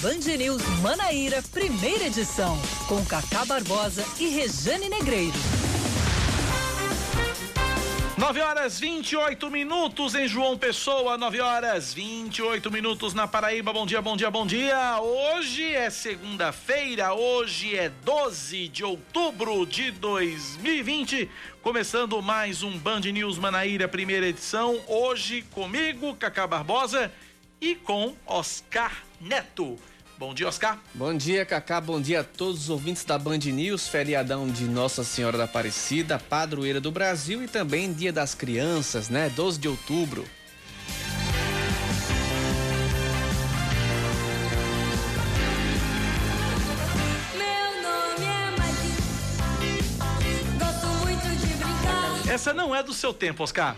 Band News Manaíra, primeira edição, com Cacá Barbosa e Rejane Negreiro. 9 horas 28 minutos em João Pessoa, 9 horas 28 minutos na Paraíba. Bom dia, bom dia, bom dia. Hoje é segunda-feira, hoje é 12 de outubro de 2020. Começando mais um Band News Manaíra, primeira edição. Hoje comigo, Cacá Barbosa e com Oscar Neto. Bom dia, Oscar. Bom dia, Cacá. Bom dia a todos os ouvintes da Band News, feriadão de Nossa Senhora da Aparecida, padroeira do Brasil e também Dia das Crianças, né? 12 de outubro. Essa não é do seu tempo, Oscar.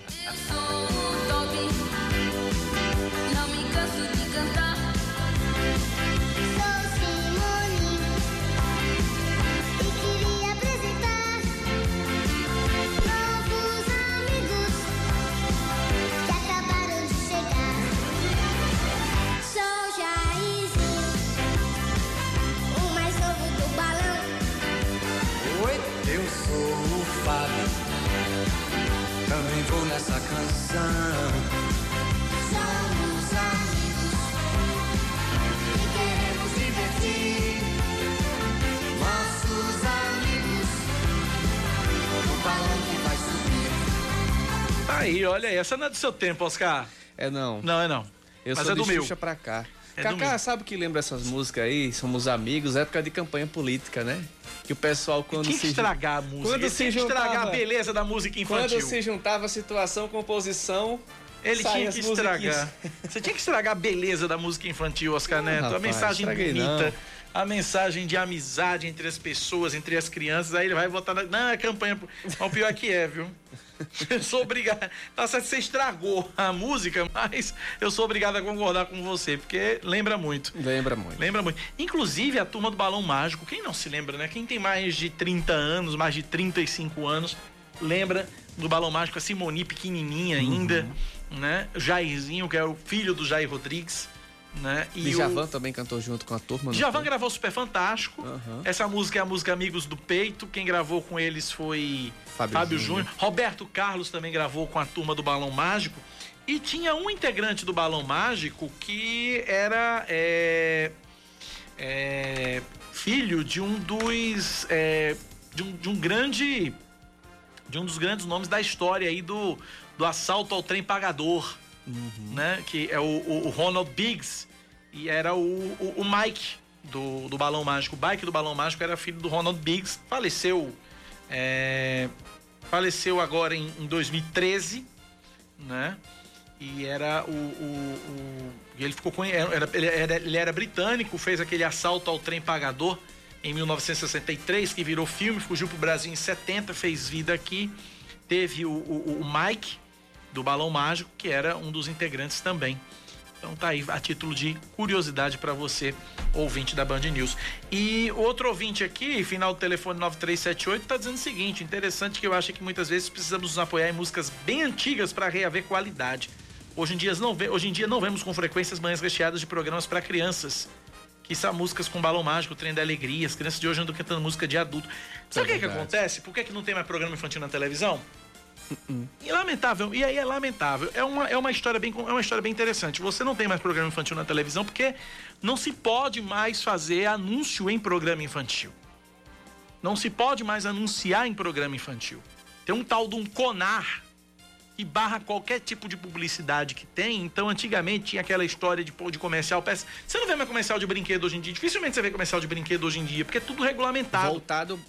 Essa canção. Somos amigos e queremos divertir nossos amigos no balão que vai subir. Aí, olha aí, essa não é do seu tempo, Oscar. É não. Não, é não. Eu Mas sou é do de meu. Xuxa pra cá. É Cacá, meu. sabe o que lembra essas músicas aí? Somos amigos, época de campanha política, né? Que o pessoal quando que se estragar a música. Quando se tinha que estragar a juntava- beleza da música infantil. Quando se juntava situação, composição, Ele tinha que estragar. Você tinha que estragar a beleza da música infantil, Oscar Neto. a rapaz, mensagem estraguei bonita, a mensagem de amizade entre as pessoas, entre as crianças. Aí ele vai botar na. Não, é campanha. Mas o pior é que é, viu? Eu sou obrigado. Tá certo, você estragou a música, mas eu sou obrigado a concordar com você, porque lembra muito. Lembra muito. Lembra muito. Inclusive, a turma do Balão Mágico, quem não se lembra, né? Quem tem mais de 30 anos, mais de 35 anos, lembra do Balão Mágico, a Simoni pequenininha ainda, né? Jairzinho, que é o filho do Jair Rodrigues, né? E Djavan o também cantou junto com a turma. Djavan gravou Super Fantástico. Aham. Essa música é a música Amigos do Peito. Quem gravou com eles foi Fábio Fábio, Júnior. Júnior. Roberto Carlos também gravou com a turma do Balão Mágico. E tinha um integrante do Balão Mágico que era é, é, filho de um dos. é, de, um, de um grande. De um dos grandes nomes da história aí do, do assalto ao trem pagador. Né? Que é o, o- o Ronald Biggs. E era o, o, Mike do, do Balão Mágico. O Mike do Balão Mágico era filho do Ronald Biggs. Faleceu. é, faleceu agora em, em 2013, né? E era o. o- ele ficou com. Era, ele, era, ele era britânico, fez aquele assalto ao trem pagador em 1963, que virou filme, fugiu pro Brasil em 70, fez vida aqui. Teve o, o- o Mike, do Balão Mágico, que era um dos integrantes também. Então tá aí a título de curiosidade para você, ouvinte da Band News. E outro ouvinte aqui, final do telefone 9378, tá dizendo o seguinte: interessante que eu acho que muitas vezes precisamos nos apoiar em músicas bem antigas para reaver qualidade. Hoje em, dia não ve- hoje em dia não vemos com frequência as manhãs recheadas de programas para crianças. Que são músicas com balão mágico, trem da alegria. As crianças de hoje andam cantando música de adulto. Sabe o que, que verdade. acontece? Por que, que não tem mais programa infantil na televisão? E lamentável, e aí é lamentável. É uma, é uma história bem é uma história bem interessante. Você não tem mais programa infantil na televisão porque não se pode mais fazer anúncio em programa infantil. Não se pode mais anunciar em programa infantil. Tem um tal de um CONAR que barra qualquer tipo de publicidade que tem. Então, antigamente tinha aquela história de, de comercial. peça- Você não vê mais comercial de brinquedo hoje em dia. Dificilmente você vê comercial de brinquedo hoje em dia, porque é tudo regulamentado. Voltado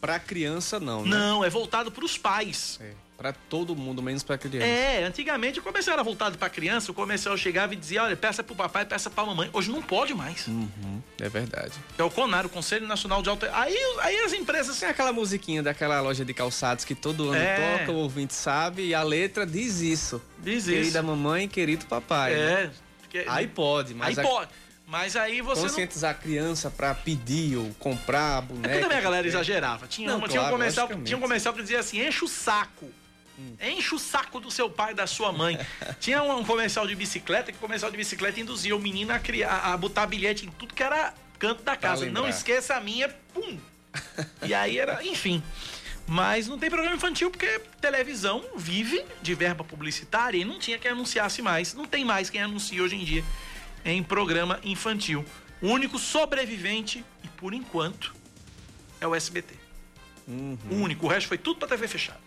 pra criança, não, né? Não, é voltado para os pais. É, pra todo mundo, menos pra criança. É, antigamente o comercial era voltado pra criança, o comercial chegava e dizia, olha, peça pro papai, peça pra mamãe. Hoje não pode mais. Uhum, é verdade. É o CONAR, o Conselho Nacional de Alta... Aí, aí as empresas... Tem aquela musiquinha daquela loja de calçados que todo ano É. toca, o ouvinte sabe, e a letra diz isso. Diz Querida isso. mamãe, querido papai. né? É. porque- Aí pode, Aí mas a- pode. Mas aí você não... conscientizar a criança pra pedir ou comprar É boneca. porque também a galera que quer. exagerava. Tinha, Não, uma- tinha, um claro, comercial, tinha um comercial que dizia assim, enche o saco. Enche o saco do seu pai e da sua mãe. Tinha um, um comercial de bicicleta, que o comercial de bicicleta induzia o menino a, criar, a botar bilhete em tudo que era canto da casa. Não esqueça a minha, pum. E aí era, enfim. Mas não tem programa infantil porque televisão vive de verba publicitária e não tinha quem anunciasse mais. Não tem mais quem anuncie hoje em dia em programa infantil. O único sobrevivente, e por enquanto, é o SBT. O único, o resto foi tudo pra TV fechada.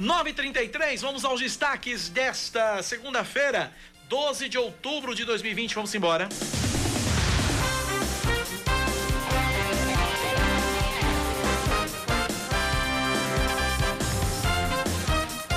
9h33, vamos aos destaques desta segunda-feira, 12 de outubro de 2020. Vamos embora.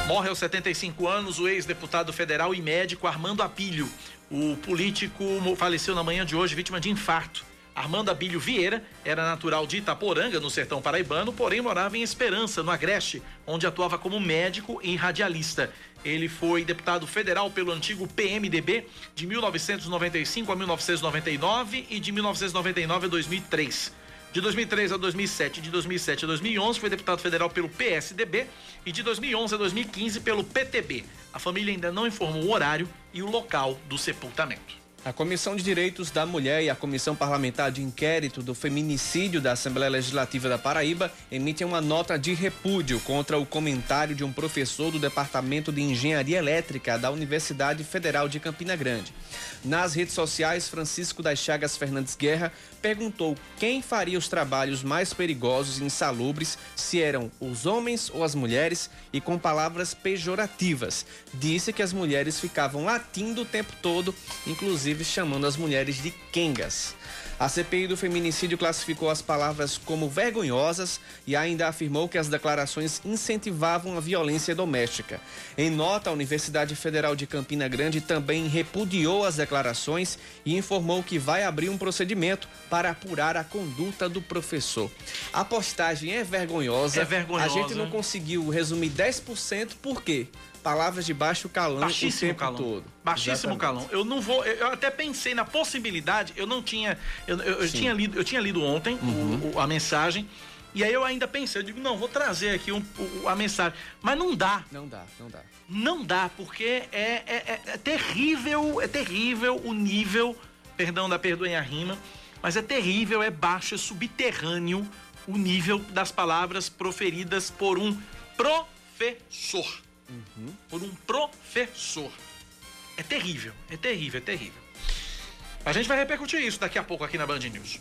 Morre aos 75 anos o ex-deputado federal e médico Armando Apilho. O político faleceu na manhã de hoje, vítima de infarto. Armando Abílio Vieira era natural de Itaporanga, no sertão paraibano, porém morava em Esperança, no Agreste, onde atuava como médico e radialista. Ele foi deputado federal pelo antigo PMDB de 1995 a 1999 e de 1999 a 2003. De 2003 a 2007, de 2007 a 2011 foi deputado federal pelo PSDB e de 2011 a 2015 pelo PTB. A família ainda não informou o horário e o local do sepultamento. A Comissão de Direitos da Mulher e a Comissão Parlamentar de Inquérito do Feminicídio da Assembleia Legislativa da Paraíba emitem uma nota de repúdio contra o comentário de um professor do Departamento de Engenharia Elétrica da Universidade Federal de Campina Grande. Nas redes sociais, Francisco das Chagas Fernandes Guerra perguntou quem faria os trabalhos mais perigosos e insalubres, se eram os homens ou as mulheres, e com palavras pejorativas. Disse que as mulheres ficavam latindo o tempo todo, inclusive chamando as mulheres de quengas. A CPI do feminicídio classificou as palavras como vergonhosas e ainda afirmou que as declarações incentivavam a violência doméstica. Em nota, a Universidade Federal de Campina Grande também repudiou as declarações e informou que vai abrir um procedimento para apurar a conduta do professor. A postagem é vergonhosa. É vergonhosa. A gente não conseguiu resumir 10%, por quê? Palavras de baixo calão o Baixíssimo tempo calão. todo. Baixíssimo Exatamente. calão. Eu não vou. Eu até pensei na possibilidade. Eu não tinha. Eu, eu- eu tinha, lido, eu tinha lido ontem o- Uhum. o- a mensagem. E aí eu ainda pensei, eu digo, não, vou trazer aqui um- o- a mensagem. Mas não dá. Não dá, não dá. Não dá, porque é, é- é- é terrível, é terrível o nível, perdão da perdoem a rima, mas é terrível, é baixo, é subterrâneo o nível das palavras proferidas por um professor. Por um professor. É terrível, é terrível, é terrível. A gente vai repercutir isso daqui a pouco aqui na Band News.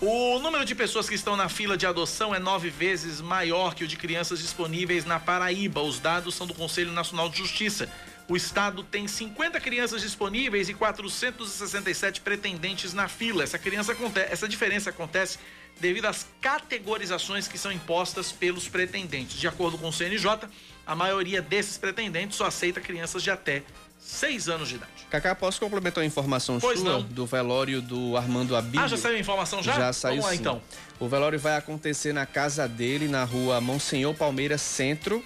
O número de pessoas que estão na fila de adoção é nove vezes maior que o de crianças disponíveis na Paraíba. Os dados são do Conselho Nacional de Justiça. O estado tem 50 crianças disponíveis e 467 pretendentes na fila. Essa, criança, essa diferença acontece devido às categorizações que são impostas pelos pretendentes. De acordo com o CNJ, a maioria desses pretendentes só aceita crianças de até 6 anos de idade. Cacá, posso complementar uma informação Pois sua não. do velório do Armando Abílio? Ah, já saiu a informação já? Já saiu Vamos lá sim. então. O velório vai acontecer na casa dele, na rua Monsenhor Palmeiras Centro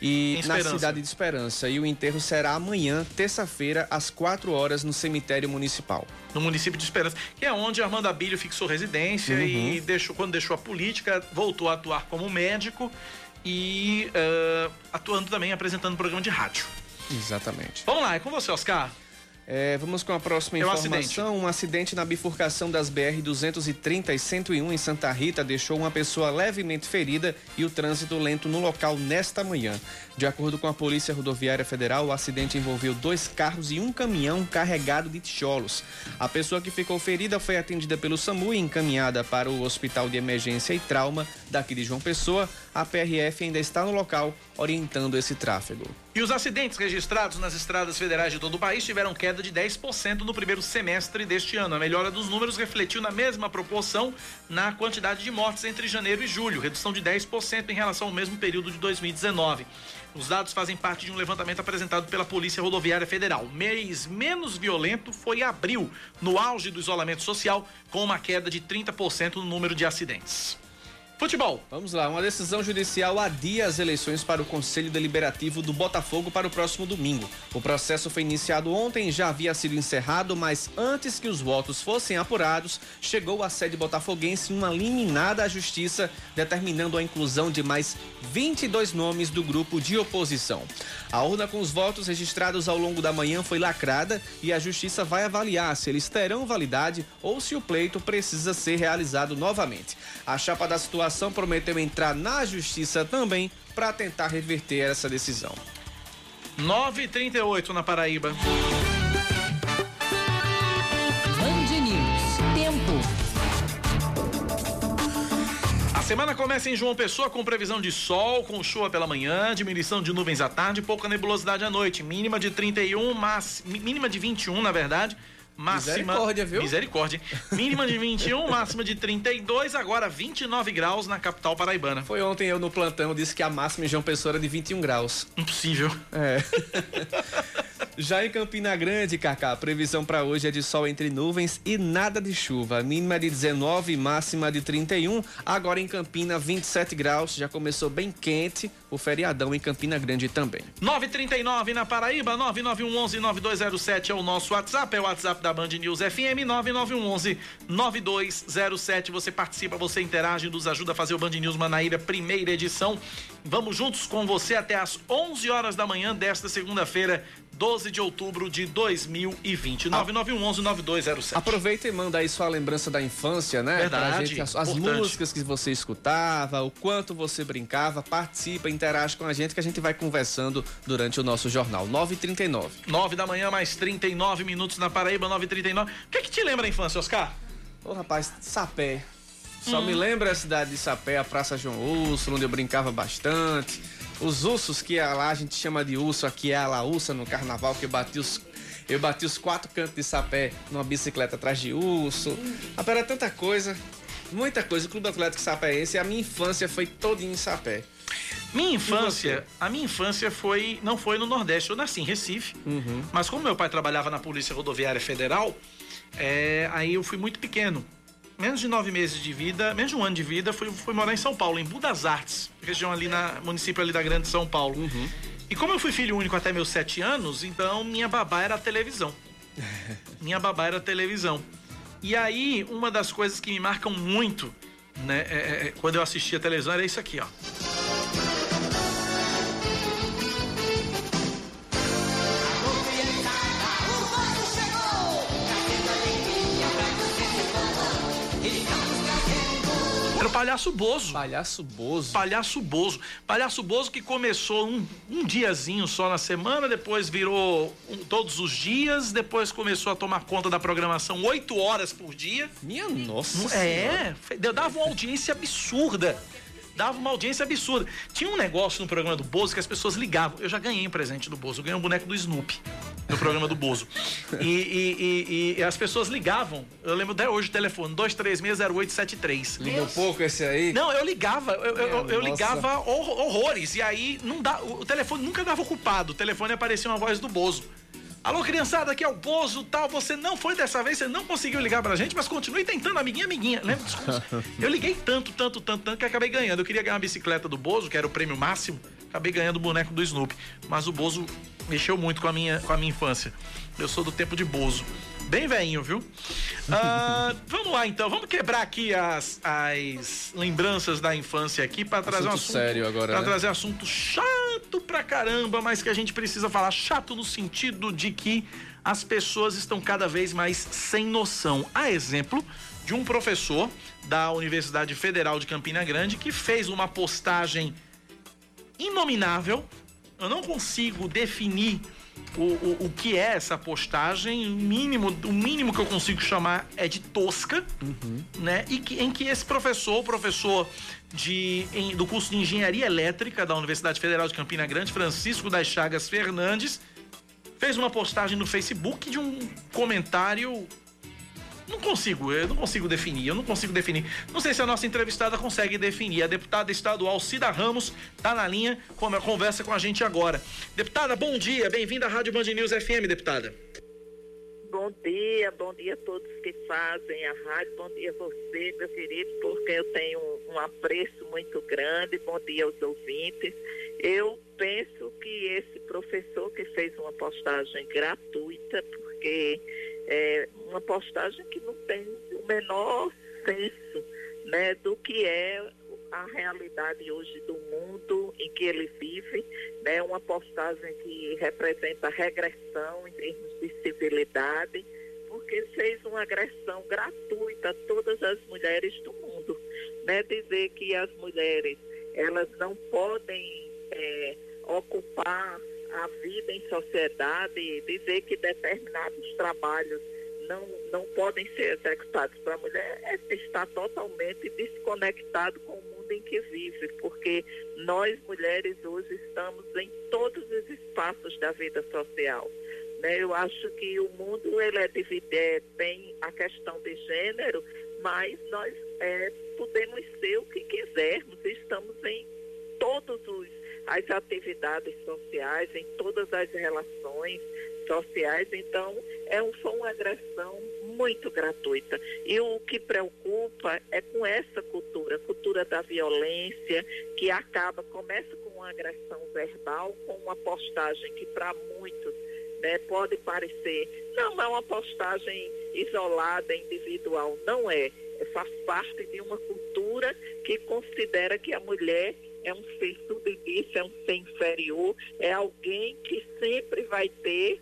e na cidade de Esperança. E o enterro será amanhã, terça-feira, às 4 horas, no cemitério municipal. no município de Esperança, que é onde Armando Abílio fixou residência e deixou, quando deixou a política, voltou a atuar como médico e eh, atuando também, apresentando programa de rádio. Exatamente. Vamos lá, é com você, Oscar. É, vamos com a próxima É um informação. Um acidente na bifurcação das BR 230 e 101 em Santa Rita deixou uma pessoa levemente ferida e o trânsito lento no local nesta manhã. De acordo com a Polícia Rodoviária Federal, o acidente envolveu dois carros e um caminhão carregado de tijolos. A pessoa que ficou ferida foi atendida pelo SAMU e encaminhada para o Hospital de Emergência e Trauma daqui de João Pessoa. A PRF ainda está no local orientando esse tráfego. E os acidentes registrados nas estradas federais de todo o país tiveram queda de 10% no primeiro semestre deste ano. A melhora dos números refletiu na mesma proporção na quantidade de mortes entre janeiro e julho, redução de 10% em relação ao mesmo período de 2019. Os dados fazem parte de um levantamento apresentado pela Polícia Rodoviária Federal. Mês menos violento foi abril, no auge do isolamento social, com uma queda de 30% no número de acidentes. Futebol. Vamos lá, uma decisão judicial adia as eleições para o Conselho Deliberativo do Botafogo para o próximo domingo. O processo foi iniciado ontem já havia sido encerrado, mas antes que os votos fossem apurados, chegou à sede botafoguense uma liminar da Justiça determinando a inclusão de mais 22 nomes do grupo de oposição. A urna com os votos registrados ao longo da manhã foi lacrada e a Justiça vai avaliar se eles terão validade ou se o pleito precisa ser realizado novamente. A chapa da situação prometeu entrar na justiça também para tentar reverter essa decisão. 9h38 na Paraíba. Band News. Tempo. A semana começa em João Pessoa com previsão de sol, com chuva pela manhã, diminuição de nuvens à tarde e pouca nebulosidade à noite. Mínima de 31, mas, mínima de 21, na verdade. Máxima. Misericórdia, viu? Misericórdia. Mínima de 21, máxima de 32, agora 29 graus na capital paraibana. Foi ontem eu no plantão disse que a máxima em João Pessoa era de 21 graus. Impossível. É. Já em Campina Grande, Cacá, a previsão para hoje é de sol entre nuvens e nada de chuva. Mínima de 19, máxima de 31. Agora em Campina, 27 graus. Já começou bem quente o feriadão em Campina Grande também. 939 na Paraíba, 9911-9207 é o nosso WhatsApp, é o WhatsApp da Band News FM, 9911-9207. Você participa, você interage, nos ajuda a fazer o Band News Manaíra, primeira edição. Vamos juntos com você até às 11 horas da manhã desta segunda-feira, 12 de outubro de 2020. 9911-9207. Aproveita e manda aí sua lembrança da infância, né? Verdade, gente, as, as músicas que você escutava, o quanto você brincava, participa, interage com a gente que a gente vai conversando durante o nosso jornal. 9h39. 9 da manhã, mais 39 minutos na Paraíba, 9h39. O que é que te lembra da infância, Oscar? Ô rapaz, Sapé. Só Hum. me lembra a cidade de Sapé, a Praça João Urso, onde eu brincava bastante. Os ursos que é lá a gente chama de urso, aqui é a laúça no carnaval, que eu bati os. Eu bati os quatro cantos de sapé numa bicicleta atrás de urso. Rapaz, era tanta coisa, muita coisa. O Clube Atlético Sapéense, a minha infância foi todinha em sapé. Minha infância, a minha infância foi não foi no Nordeste. Eu nasci em Recife, mas como meu pai trabalhava na Polícia Rodoviária Federal, é, aí eu fui muito pequeno. Menos de nove meses de vida, menos de um ano de vida, fui, fui morar em São Paulo, em Budas Artes, região ali na município ali da Grande São Paulo. E como eu fui filho único até meus sete anos, então minha babá era a televisão. minha babá era a televisão. E aí, uma das coisas que me marcam muito, né, é- é- quando eu assistia a televisão era isso aqui, ó. Palhaço Bozo. Palhaço Bozo. Palhaço Bozo. Palhaço Bozo que começou um, um diazinho só na semana, depois virou um- todos os dias, depois começou a tomar conta da programação oito horas por dia. Minha nossa. Senhora. É, fe- dava uma audiência absurda. Dava uma audiência absurda. Tinha um negócio no programa do Bozo que as pessoas ligavam. Eu já ganhei um presente do Bozo. Eu ganhei um boneco do Snoopy no programa do Bozo. E, e- e- e as pessoas ligavam. Eu lembro até hoje o telefone: 2360873. Ligou pouco esse aí? Não, eu ligava, eu, eu- eu- eu ligava hor- horrores. E aí não dá, o o telefone nunca dava ocupado. O telefone aparecia uma voz do Bozo. Alô, criançada, aqui é o Bozo, tal. Você não foi dessa vez, você não conseguiu ligar pra gente, mas continue tentando, amiguinha, amiguinha. Lembra disso? Eu liguei tanto, tanto, tanto, tanto que acabei ganhando. Eu queria ganhar uma bicicleta do Bozo, que era o prêmio máximo. Acabei ganhando o boneco do Snoopy. Mas o Bozo mexeu muito com a minha, com a minha infância. Eu sou do tempo de Bozo. Bem velhinho, viu? Ah, vamos lá então, vamos quebrar aqui as, as lembranças da infância aqui para trazer um Assunto assunto sério agora, pra né? trazer assunto chato pra caramba, mas que a gente precisa falar chato no sentido de que as pessoas estão cada vez mais sem noção. A exemplo de um professor da Universidade Federal de Campina Grande que fez uma postagem inominável. Eu não consigo definir o, o, o que é essa postagem. O mínimo, o mínimo que eu consigo chamar é de tosca, né? E que, em que esse professor, professor de, em- do curso de Engenharia Elétrica da Universidade Federal de Campina Grande, Francisco das Chagas Fernandes, fez uma postagem no Facebook de um comentário não consigo, eu não consigo definir, eu não consigo definir. Não sei se a nossa entrevistada consegue definir. A deputada estadual Cida Ramos tá na linha, conversa com a gente agora. Deputada, bom dia, bem-vinda à Rádio Band News FM, deputada. bom dia, bom dia a todos que fazem a rádio, bom dia a você, meu querido, porque eu tenho um, um apreço muito grande, bom dia aos ouvintes. Eu penso que esse professor que fez uma postagem gratuita, porque é uma postagem que não tem o menor senso né, do que é a realidade hoje do mundo em que ele vive, né, uma postagem que representa regressão em termos de civilidade, porque fez uma agressão gratuita a todas as mulheres do mundo. Né, dizer que as mulheres elas não podem é, ocupar a vida em sociedade, dizer que determinados trabalhos não, não podem ser executados para a mulher, é estar totalmente desconectado com o mundo em que vive, porque nós mulheres hoje estamos em todos os espaços da vida social. Né? Eu acho que o mundo ele é dividido, tem a questão de gênero, mas nós é, podemos ser o que quisermos, estamos em todos os as atividades sociais, em todas as relações sociais. Então, é um, foi uma agressão muito gratuita. E o que preocupa é com essa cultura, cultura da violência, que acaba, começa com uma agressão verbal, com uma postagem que para muitos né, pode parecer, não é uma postagem isolada, individual, não é. é. Faz parte de uma cultura que considera que a mulher é um ser submisso, é um ser inferior, é alguém que sempre vai ter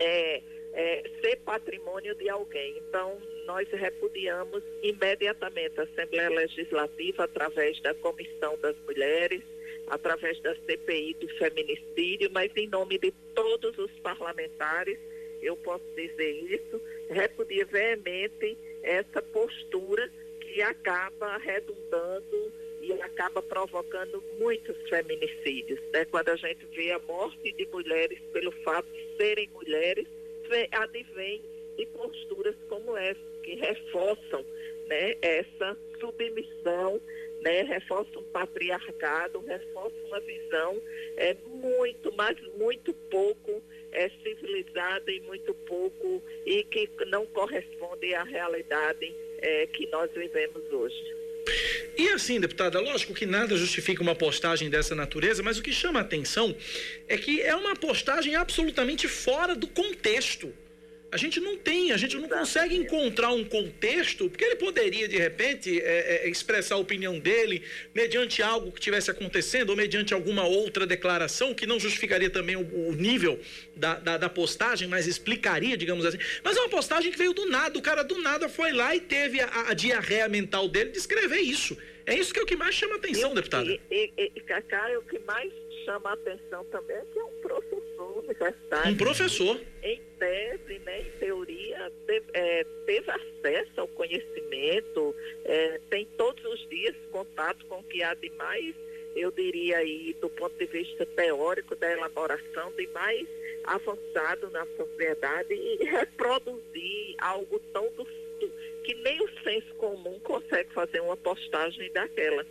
é, é, ser patrimônio de alguém. Então, nós repudiamos imediatamente a Assembleia Legislativa através da Comissão das Mulheres, através da CPI do feminicídio, mas em nome de todos os parlamentares, eu posso dizer isso, repudia veemente essa postura que acaba redundando e acaba provocando muitos feminicídios. Né? Quando a gente vê a morte de mulheres pelo fato de serem mulheres, advém de posturas como essa, que reforçam né, essa submissão, né, reforçam um patriarcado, reforçam uma visão é, muito, mas muito pouco é, civilizada e muito pouco e que não corresponde à realidade é, que nós vivemos hoje. E assim, deputada, lógico que nada justifica uma postagem dessa natureza, mas o que chama a atenção é que é uma postagem absolutamente fora do contexto. A gente não tem, a gente não consegue encontrar um contexto, porque ele poderia, de repente, é, é, expressar a opinião dele mediante algo que tivesse acontecendo ou mediante alguma outra declaração que não justificaria também o, o nível da, da, da, postagem, mas explicaria, digamos assim. Mas é uma postagem que veio do nada, o cara do nada foi lá e teve a, a diarreia mental dele de escrever isso. É isso que é o que mais chama atenção, deputada. E, e, e, Cacá, é o que mais chama a atenção também é que é um universitário. Um professor. Em tese, né, em teoria, teve, é, teve acesso ao conhecimento, é, tem todos os dias contato com o que há de mais, eu diria aí, do ponto de vista teórico da elaboração, de mais avançado na sociedade e reproduzir algo tão do, que nem o senso comum consegue fazer uma postagem daquela.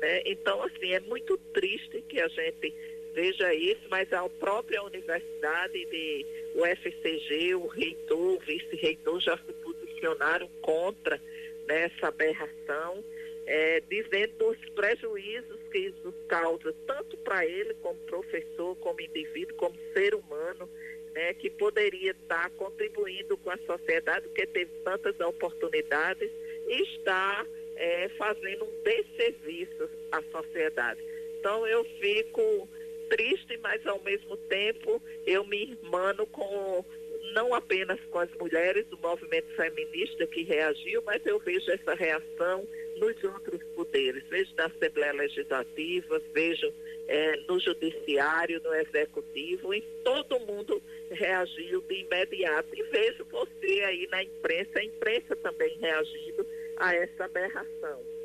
Né? Então, assim, é muito triste que a gente veja isso, mas a própria universidade de o FCG, o reitor, o vice-reitor já se posicionaram contra essa aberração, é, dizendo os prejuízos que isso causa, tanto para ele como professor, como indivíduo, como ser humano, né, que poderia estar contribuindo com a sociedade, porque teve tantas oportunidades, e está é, fazendo um desserviço à sociedade. Então eu fico triste, mas ao mesmo tempo eu me irmano com não apenas com as mulheres do movimento feminista que reagiu, mas eu vejo essa reação nos outros poderes. Vejo na Assembleia Legislativa, vejo é, no Judiciário, no Executivo, e todo mundo reagiu de imediato. E vejo você aí na imprensa, a imprensa também reagindo a essa aberração.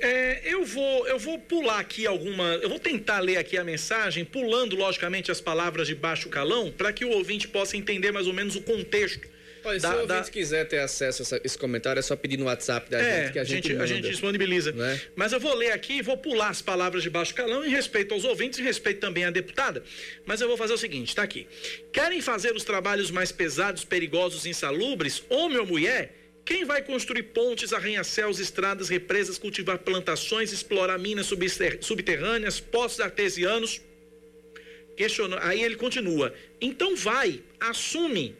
É, eu vou eu vou pular aqui alguma, eu vou tentar ler aqui a mensagem, pulando logicamente as palavras de baixo calão, para que o ouvinte possa entender mais ou menos o contexto Olha, da, se o da- ouvinte quiser ter acesso a essa- esse comentário, é só pedir no WhatsApp da É, gente que a gente, a manda. gente disponibiliza. Né? Mas eu vou ler aqui e vou pular as palavras de baixo calão em respeito aos ouvintes e respeito também à deputada. Mas eu vou fazer o seguinte, tá aqui. Querem fazer os trabalhos mais pesados, perigosos insalubres, homem ou mulher? Quem vai construir pontes, arranha-céus, estradas, represas, cultivar plantações, explorar minas subter- subterrâneas, poços artesianos? Questionou. Aí ele continua. Então vai, assume,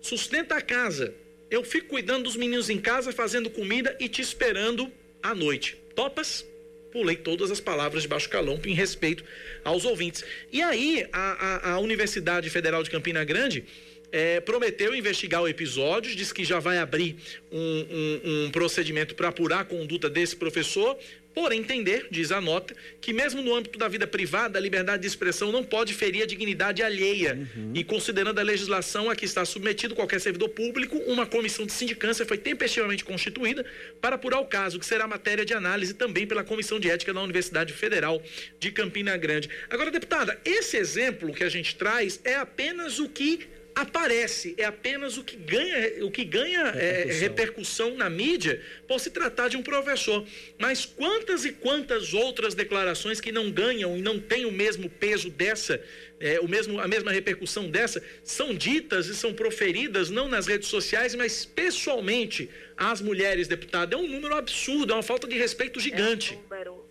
sustenta a casa. Eu fico cuidando dos meninos em casa, fazendo comida e te esperando à noite. Topas? Pulei todas as palavras de baixo calão em respeito aos ouvintes. E aí, a, a- a Universidade Federal de Campina Grande eh, prometeu investigar o episódio, disse que já vai abrir um, um- um procedimento para apurar a conduta desse professor, por entender, diz a nota, que mesmo no âmbito da vida privada, a liberdade de expressão não pode ferir a dignidade alheia. E considerando a legislação a que está submetido qualquer servidor público, uma comissão de sindicância foi tempestivamente constituída para apurar o caso, que será matéria de análise também pela Comissão de Ética da Universidade Federal de Campina Grande. Agora, deputada, esse exemplo que a gente traz é apenas o que aparece, é apenas o que ganha, o que ganha é, Repercussão. repercussão na mídia por se tratar de um professor. Mas quantas e quantas outras declarações que não ganham e não têm o mesmo peso dessa, é, o mesmo, a mesma repercussão dessa, são ditas e são proferidas não nas redes sociais, mas pessoalmente às mulheres, deputada. É um número absurdo, é uma falta de respeito gigante. É um número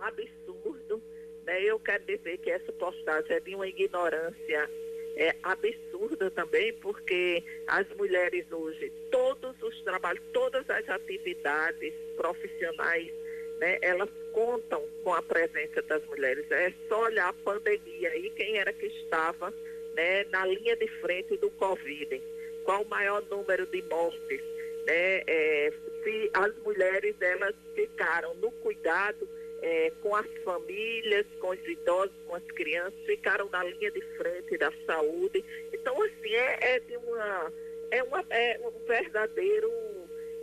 absurdo. Né? Eu quero dizer que essa postagem é de uma ignorância é, absurda também, porque as mulheres hoje, todos os trabalhos, todas as atividades profissionais, né, elas contam com a presença das mulheres. É só olhar a pandemia aí, quem era que estava né, na linha de frente do Covid. Qual o maior número de mortes? Né? É, se as mulheres elas ficaram no cuidado é, com as famílias, com os idosos, com as crianças, ficaram na linha de frente da saúde. Então, assim, é, é de uma. É, uma, é um verdadeiro,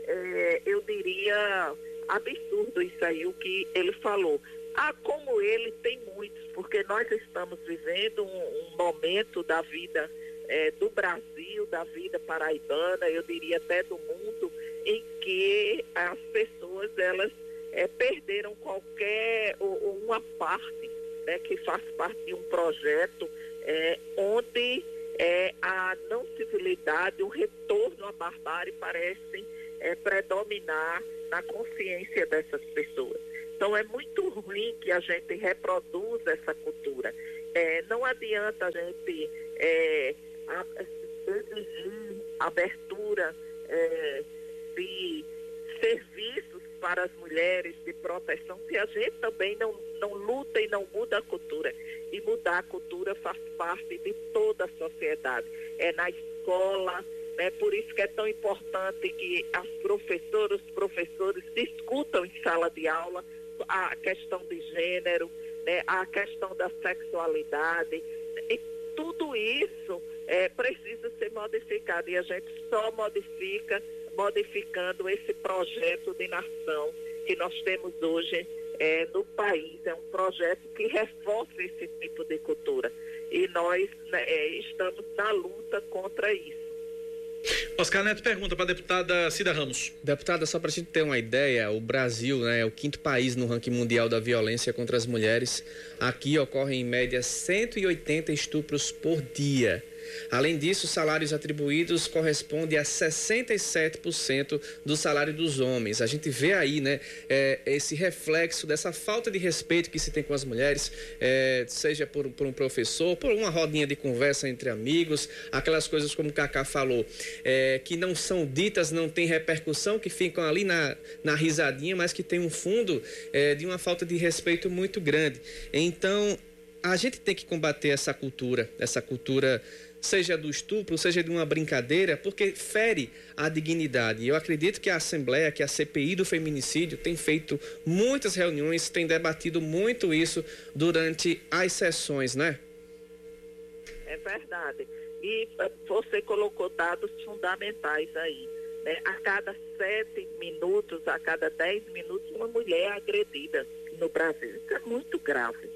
é, eu diria, absurdo isso aí, o que ele falou. Ah, como ele, tem muitos, porque nós estamos vivendo um, um momento da vida eh, do Brasil, da vida paraibana, eu diria até do mundo, em que as pessoas, elas eh, perderam qualquer, ou, ou uma parte, né, que faz parte de um projeto eh, onde eh, a não civilidade, o retorno à barbárie parecem eh, predominar na consciência dessas pessoas. Então é muito ruim que a gente reproduza essa cultura. É, não adianta a gente é, a- exigir abertura é, de serviços para as mulheres, de proteção, se a gente também não, não luta e não muda a cultura. E mudar a cultura faz parte de toda a sociedade. É na escola, né? por isso que é tão importante que as professoras, os professores discutam em sala de aula a questão de gênero, né, a questão da sexualidade, e tudo isso é, precisa ser modificado e a gente só modifica modificando esse projeto de nação que nós temos hoje é, no país. É um projeto que reforça esse tipo de cultura e nós né, é, estamos na luta contra isso. Oscar Neto pergunta para a deputada Cida Ramos. Deputada, só para a gente ter uma ideia, o Brasil né, é o quinto país no ranking mundial da violência contra as mulheres. Aqui ocorrem em média 180 estupros por dia. Além disso, os salários atribuídos correspondem a 67% do salário dos homens. A gente vê aí, né, é, esse reflexo dessa falta de respeito que se tem com as mulheres, é, seja por, por um professor, por uma rodinha de conversa entre amigos, aquelas coisas como o Kaká falou, é, que não são ditas, não tem repercussão, que ficam ali na, na risadinha, mas que tem um fundo é, de uma falta de respeito muito grande. Então, a gente tem que combater essa cultura, essa cultura seja do estupro, seja de uma brincadeira, porque fere a dignidade. E eu acredito que a Assembleia, que a CPI do feminicídio tem feito muitas reuniões, tem debatido muito isso durante as sessões, né? É verdade. E eh, você colocou dados fundamentais aí. Né? A cada sete minutos, a cada dez minutos, uma mulher é agredida no Brasil. Isso é muito grave.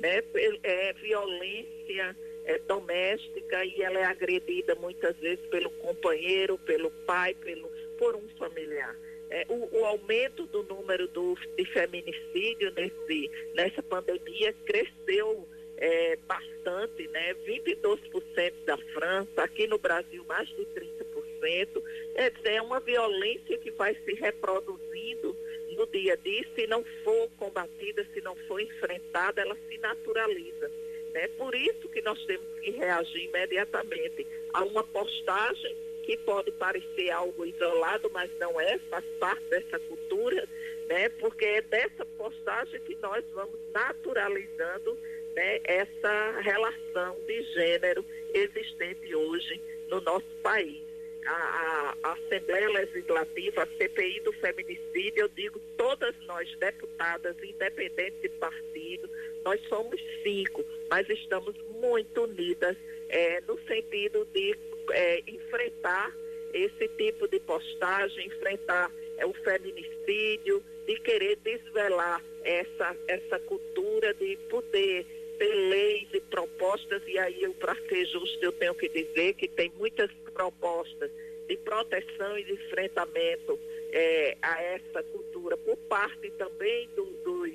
Né? É violência é, doméstica e ela é agredida muitas vezes pelo companheiro, pelo pai, pelo, por um familiar. É, o, o, aumento do número do, de feminicídio nesse, nessa pandemia cresceu é, bastante, né? 22% da França, aqui no Brasil mais de 30%. É, é uma violência que vai se reproduzindo no dia a dia, se não for combatida, se não for enfrentada, ela se naturaliza. É por isso que nós temos que reagir imediatamente a uma postagem que pode parecer algo isolado, mas não é, faz parte dessa cultura, né? Porque é dessa postagem que nós vamos naturalizando né, essa relação de gênero existente hoje no nosso país. A, a, Assembleia Legislativa, a CPI do feminicídio, eu digo, todas nós, deputadas, independente de partido, nós somos cinco, mas estamos muito unidas é, no sentido de é, enfrentar esse tipo de postagem, enfrentar é, o feminicídio, de querer desvelar essa, essa cultura de poder ter leis e propostas, e aí, para ser justo, eu tenho que dizer que tem muitas propostas de proteção e de enfrentamento é, a essa cultura por parte também do, dos,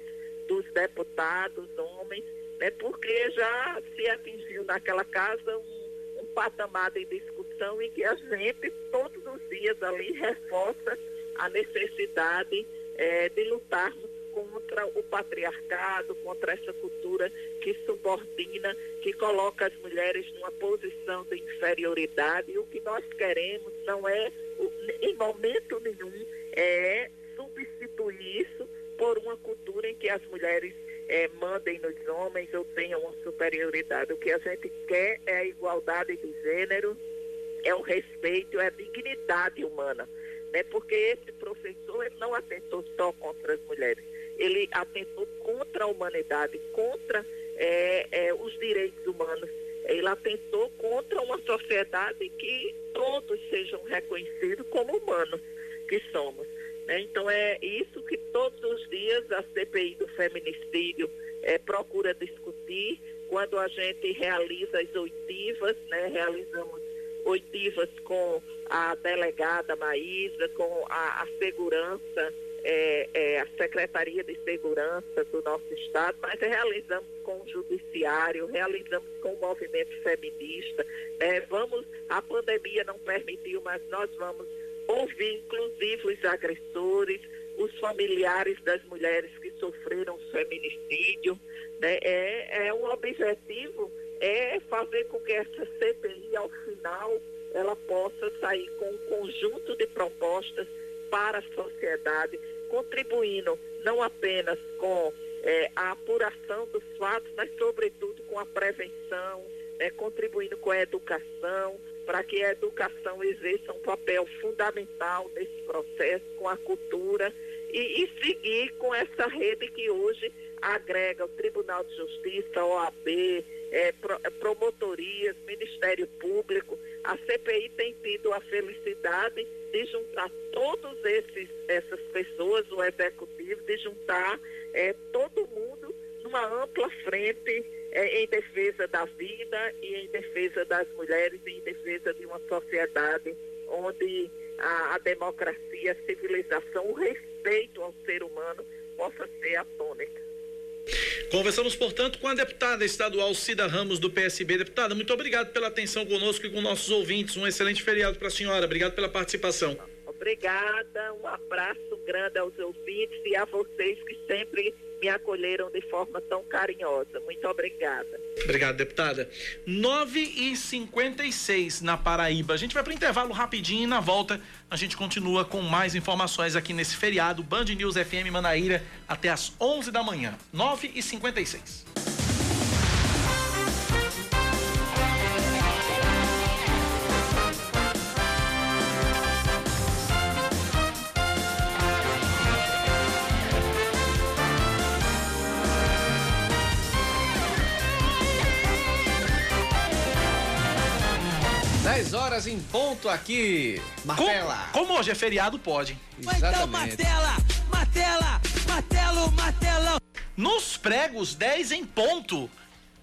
dos deputados, homens, né, porque já se atingiu naquela casa um, um patamar de discussão em que a gente, todos os dias ali, reforça a necessidade é, de lutarmos contra o patriarcado, contra essa cultura que subordina, que coloca as mulheres numa posição de inferioridade. E o que nós queremos não é, em momento nenhum, é substituir isso por uma cultura em que as mulheres é, mandem nos homens ou tenham uma superioridade. O que a gente quer é a igualdade de gênero, é o respeito, é a dignidade humana. Né? Porque esse professor ele não atentou só contra as mulheres, ele atentou contra a humanidade, contra é, é, os direitos humanos. Ele atentou contra uma sociedade que todos sejam reconhecidos como humanos que somos. Né? Então é isso que todos os dias a CPI do feminicídio é, procura discutir quando a gente realiza as oitivas, né? realizamos oitivas com a delegada Maísa, com a, a segurança é, é, a Secretaria de Segurança do nosso Estado, mas realizamos com o Judiciário, realizamos com o movimento feminista. Né? Vamos, a pandemia não permitiu, mas nós vamos ouvir, inclusive, os agressores, os familiares das mulheres que sofreram feminicídio. Né? É, é um objetivo é fazer com que essa CPI, ao final, ela possa sair com um conjunto de propostas para a sociedade, contribuindo não apenas com é, a apuração dos fatos, mas sobretudo com a prevenção, é, contribuindo com a educação, para que a educação exerça um papel fundamental nesse processo, com a cultura, e, e seguir com essa rede que hoje agrega o Tribunal de Justiça, OAB, é, pro, é, promotorias, Ministério Público. A CPI tem tido a felicidade de juntar esses essas pessoas, o executivo, de juntar é, todo mundo numa ampla frente em defesa da vida e em defesa das mulheres e em defesa de uma sociedade onde a, a democracia, a civilização, o respeito ao ser humano possa ser a tônica. Conversamos, portanto, com a deputada estadual Cida Ramos, do PSB. Deputada, muito obrigado pela atenção conosco e com nossos ouvintes. Um excelente feriado para a senhora. Obrigado pela participação. Obrigada, um abraço grande aos ouvintes e a vocês que sempre me acolheram de forma tão carinhosa. Muito obrigada. Obrigado, deputada. 9 e 56 na Paraíba. A gente vai para o intervalo rapidinho e na volta a gente continua com mais informações aqui nesse feriado Band News FM Manaíra até às 11 da manhã. 9 e 56. Horas em ponto aqui. Martela. Como, como hoje é feriado, pode. Exatamente. Martela, martela, martelo, martelão. Nos pregos 10 em ponto.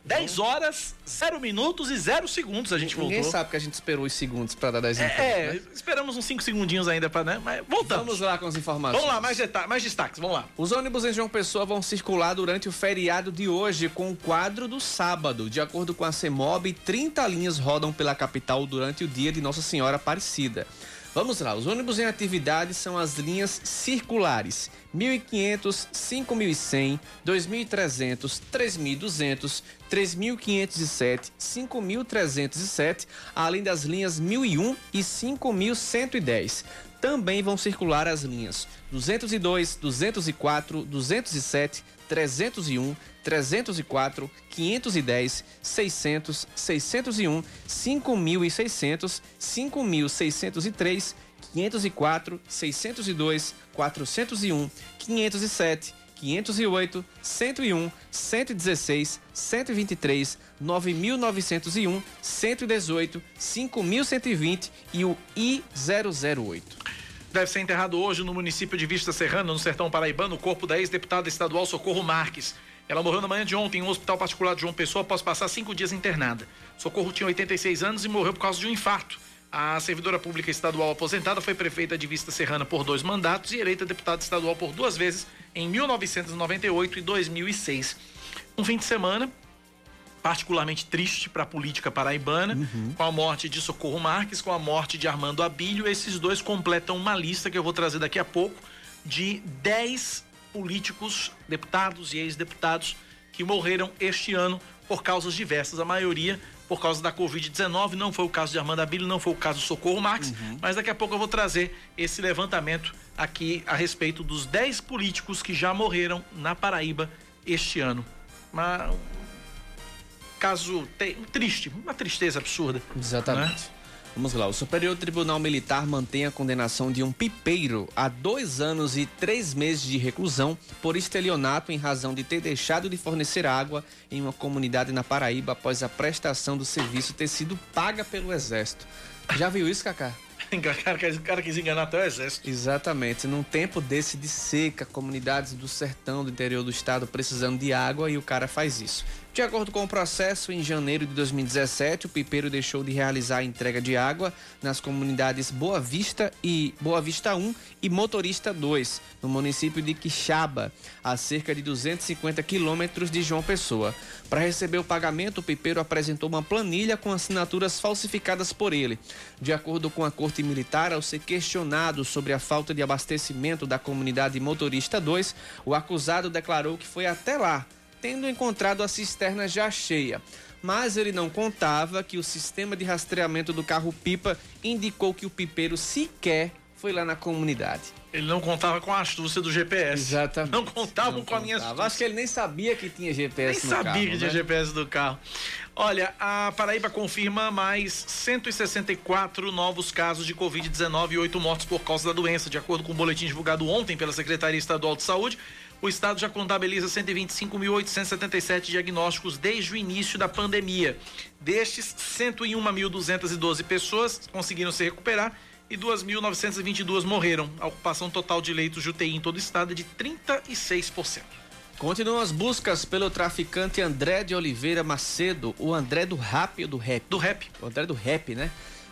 10 horas, 0 minutos e 0 segundos a gente Ninguém voltou. sabe que a gente esperou os segundos para dar 10 É, minutos, é, né? esperamos uns 5 segundinhos ainda para, né? Mas voltamos. Vamos lá com as informações. Vamos lá, mais, deta- mais destaques, vamos lá. Os ônibus em João Pessoa vão circular durante o feriado de hoje com o quadro do sábado. De acordo com a CEMOB, 30 linhas rodam pela capital durante o dia de Nossa Senhora Aparecida. Vamos lá, os ônibus em atividade são as linhas circulares: 1500, 5100, 2300, 3200, 3507, 5307, além das linhas 1001 e 5110. Também vão circular as linhas 202, 204, 207, 301, 304, 510, 600, 601, 5600, 5603, 504, 602, 401, 507, 508, 101, 116, 123, 9901, 118, 5120 e o I008. Deve ser enterrado hoje no município de Vista Serrana, no sertão paraibano, o corpo da ex-deputada estadual Socorro Marques. Ela morreu na manhã de ontem em um hospital particular de João Pessoa após passar cinco dias internada. Socorro tinha 86 anos e morreu por causa de um infarto. A servidora pública estadual aposentada foi prefeita de Vista Serrana por dois mandatos e eleita deputada estadual por duas vezes em 1998 e 2006. Um fim de semana particularmente triste para a política paraibana, com a morte de Socorro Marques, com a morte de Armando Abílio. Esses dois completam uma lista que eu vou trazer daqui a pouco de 10 políticos, deputados e ex-deputados que morreram este ano por causas diversas, a maioria por causa da Covid-19. Não foi o caso de Armando Abílio, não foi o caso do Socorro Marques, mas daqui a pouco eu vou trazer esse levantamento aqui a respeito dos 10 políticos que já morreram na Paraíba este ano. Mas caso te- triste, uma tristeza absurda. Exatamente. Vamos lá. O Superior Tribunal Militar mantém a condenação de um pipeiro a dois anos e três meses de reclusão por estelionato em razão de ter deixado de fornecer água em uma comunidade na Paraíba após a prestação do serviço ter sido paga pelo Exército. Já viu isso, Cacá? O cara quis enganar até o exército. Exatamente. Num tempo desse de seca, comunidades do sertão do interior do estado precisando de água e o cara faz isso. De acordo com o processo, em janeiro de 2017, o pipeiro deixou de realizar a entrega de água nas comunidades Boa Vista e Boa Vista 1 e Motorista 2, no município de Quixaba, a cerca de 250 quilômetros de João Pessoa. Para receber o pagamento, o pipeiro apresentou uma planilha com assinaturas falsificadas por ele. De acordo com a Corte Militar, ao ser questionado sobre a falta de abastecimento da comunidade Motorista 2, o acusado declarou que foi até lá tendo encontrado a cisterna já cheia. Mas ele não contava que o sistema de rastreamento do carro-pipa indicou que o pipeiro sequer foi lá na comunidade. Ele não contava com a astúcia do GPS. Exatamente. Não contavam Não com a minha contava. astúcia. Acho que ele nem sabia que tinha Nem GPS no sabia carro, que tinha né? GPS do carro. Olha, a Paraíba confirma mais 164 novos casos de Covid-19 e 8 mortes por causa da doença. De acordo com o boletim divulgado ontem pela Secretaria Estadual de Saúde, o estado já contabiliza 125.877 diagnósticos desde o início da pandemia. Destes, 101.212 pessoas conseguiram se recuperar e 2.922 morreram. A ocupação total de leitos de UTI em todo o estado é de 36%. Continuam as buscas pelo traficante André de Oliveira Macedo, o André do Rap do Rap? Do rap. O André do Rap, né?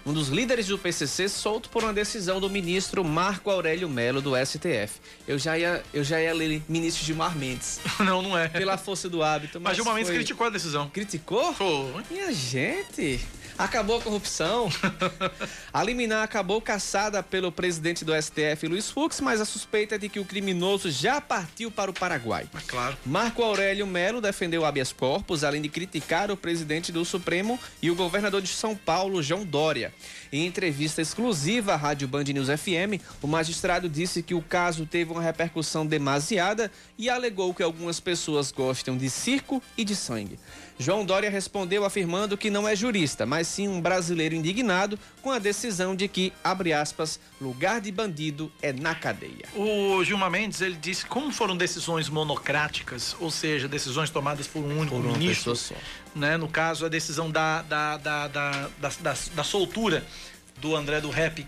Um dos líderes do PCC solto por uma decisão do ministro Marco Aurélio Melo do STF. Eu já ia, eu já ia ler ministro Gilmar Mendes, Não, não é. pela força do hábito, mas Mas Gilmar Mendes foi- criticou a decisão. Criticou? Foi. Minha gente, acabou a corrupção. a liminar acabou caçada pelo presidente do STF, Luiz Fux, mas a suspeita é de que o criminoso já partiu para o Paraguai. Mas claro. Marco Aurélio Melo defendeu habeas corpus, além de criticar o presidente do Supremo e o governador de São Paulo, João Dória. Em entrevista exclusiva à Rádio Band News FM, o magistrado disse que o caso teve uma repercussão demasiada e alegou que algumas pessoas gostam de circo e de sangue. João Dória respondeu afirmando que não é jurista, mas sim um brasileiro indignado com a decisão de que, abre aspas, lugar de bandido é na cadeia. O Gilmar Mendes, ele disse como foram decisões monocráticas, ou seja, decisões tomadas por um único Por uma ministro, só. né? No caso, a decisão da, da, da, da, da, da- soltura do André do Rap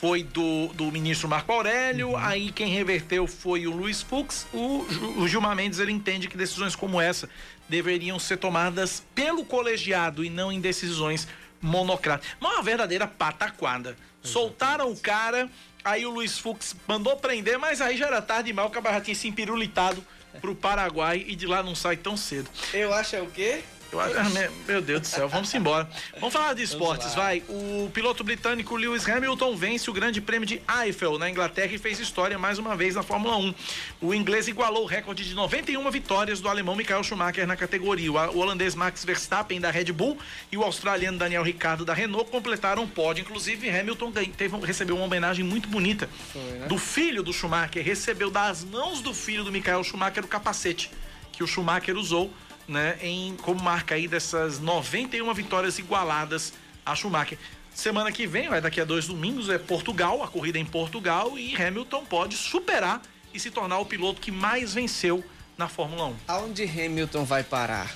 foi do, do ministro Marco Aurélio, Uhum. aí quem reverteu foi o Luiz Fux. O, o Gilmar Mendes ele entende que decisões como essa deveriam ser tomadas pelo colegiado e não em decisões monocráticas. Uma verdadeira pataquada. Soltaram o cara, aí o Luiz Fux mandou prender, mas aí já era tarde demais, o já tinha se empirulitado pro Paraguai e de lá não sai tão cedo. Eu acho é o quê? Eu acho- ah, me- meu Deus do céu, vamos embora. Vamos falar de esportes, vai. O piloto britânico Lewis Hamilton vence o Grande Prêmio de Eiffel na Inglaterra e fez história mais uma vez na Fórmula 1. O inglês igualou o recorde de 91 vitórias do alemão Michael Schumacher na categoria. O, holandês Max Verstappen da Red Bull e o australiano Daniel Ricciardo da Renault completaram o pódio. Inclusive, Hamilton teve, recebeu uma homenagem muito bonita né? do filho do Schumacher. Recebeu das mãos do filho do Michael Schumacher o capacete que o Schumacher usou, né, em como marca aí dessas 91 vitórias igualadas a Schumacher. Semana que vem, vai daqui a dois domingos, é Portugal, a corrida em Portugal e Hamilton pode superar e se tornar o piloto que mais venceu na Fórmula 1. Aonde Hamilton vai parar?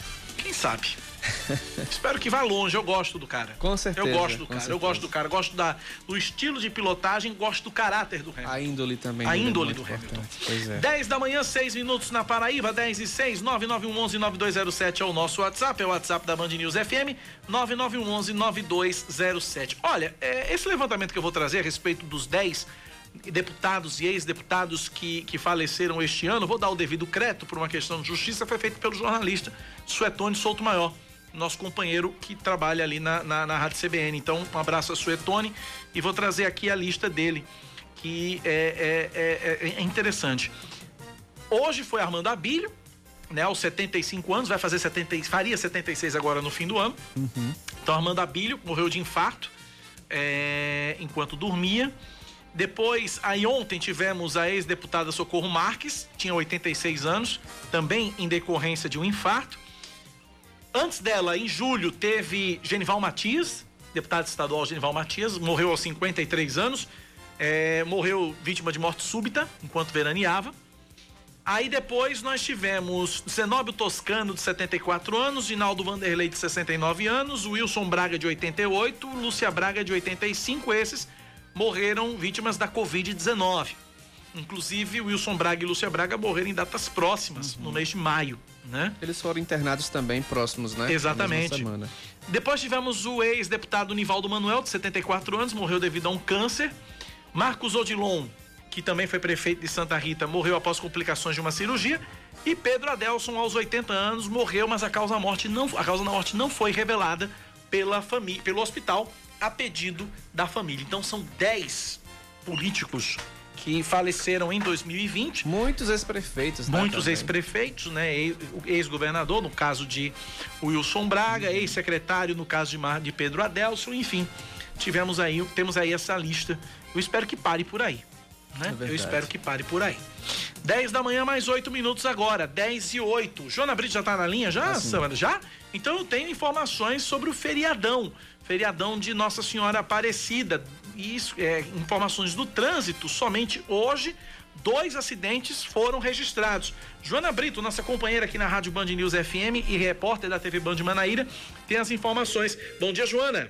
Quem sabe? Espero que vá longe, eu gosto do cara. Com certeza, Eu gosto do cara, eu certeza. gosto do cara, gosto da, do estilo de pilotagem, gosto do caráter do Hamilton. A índole também. A é índole do Hamilton. importante. Pois é. 10 da manhã, 6 minutos na Paraíba, 10 e 6, 99111-9207 é o nosso WhatsApp, é o WhatsApp da Band News FM, 9911-9207. Olha, é, esse levantamento que eu vou trazer a respeito dos 10 deputados e ex-deputados que, que faleceram este ano, vou dar o devido crédito por uma questão de justiça, foi feito pelo jornalista Suetone Souto Maior, nosso companheiro que trabalha ali na, na, na Rádio CBN. Então, um abraço a Suetone e vou trazer aqui a lista dele, que é, é, é, é interessante. Hoje foi Armando Abílio, né, aos 75 anos, vai fazer 70, e- faria 76 agora no fim do ano. Então Armando Abílio morreu de infarto é, enquanto dormia. Depois, aí ontem tivemos a ex-deputada Socorro Marques, tinha 86 anos, também em decorrência de um infarto. Antes dela, em julho, teve Genival Matias, deputado estadual Genival Matias, morreu aos 53 anos, é, morreu vítima de morte súbita enquanto veraneava. Aí depois nós tivemos Zenóbio Toscano, de 74 anos, Ginaldo Vanderlei, de 69 anos, Wilson Braga, de 88, Lúcia Braga, de 85. Esses morreram vítimas da Covid-19. Inclusive, Wilson Braga e Lúcia Braga morreram em datas próximas, no mês de maio, né? Eles foram internados também próximos, né? Exatamente. Depois tivemos o ex-deputado Nivaldo Manuel, de 74 anos, morreu devido a um câncer. Marcos Odilon, que também foi prefeito de Santa Rita, morreu após complicações de uma cirurgia. E Pedro Adelson, aos 80 anos, morreu, mas a causa, da morte não, a causa da morte não foi revelada pela família, pelo hospital, a pedido da família. Então são 10 políticos que faleceram em 2020. Muitos ex-prefeitos, né? Muitos ex-prefeitos, né? Ex-governador, no caso de Wilson Braga, ex-secretário, no caso de, Mar- de Pedro Adelson, enfim. Tivemos aí, temos aí essa lista. Eu espero que pare por aí. Né? É Eu espero que pare por aí. 10 da manhã, mais 8 minutos agora. 10 e 8. Jona Brito já tá na linha já, Samara? Já? Então eu tenho informações sobre o feriadão. Feriadão de Nossa Senhora Aparecida. Isso, é, informações do trânsito. Somente hoje, dois acidentes foram registrados. Joana Brito, nossa companheira aqui na Rádio Band News FM e repórter da TV Band Manaíra, tem as informações. Bom dia, Joana.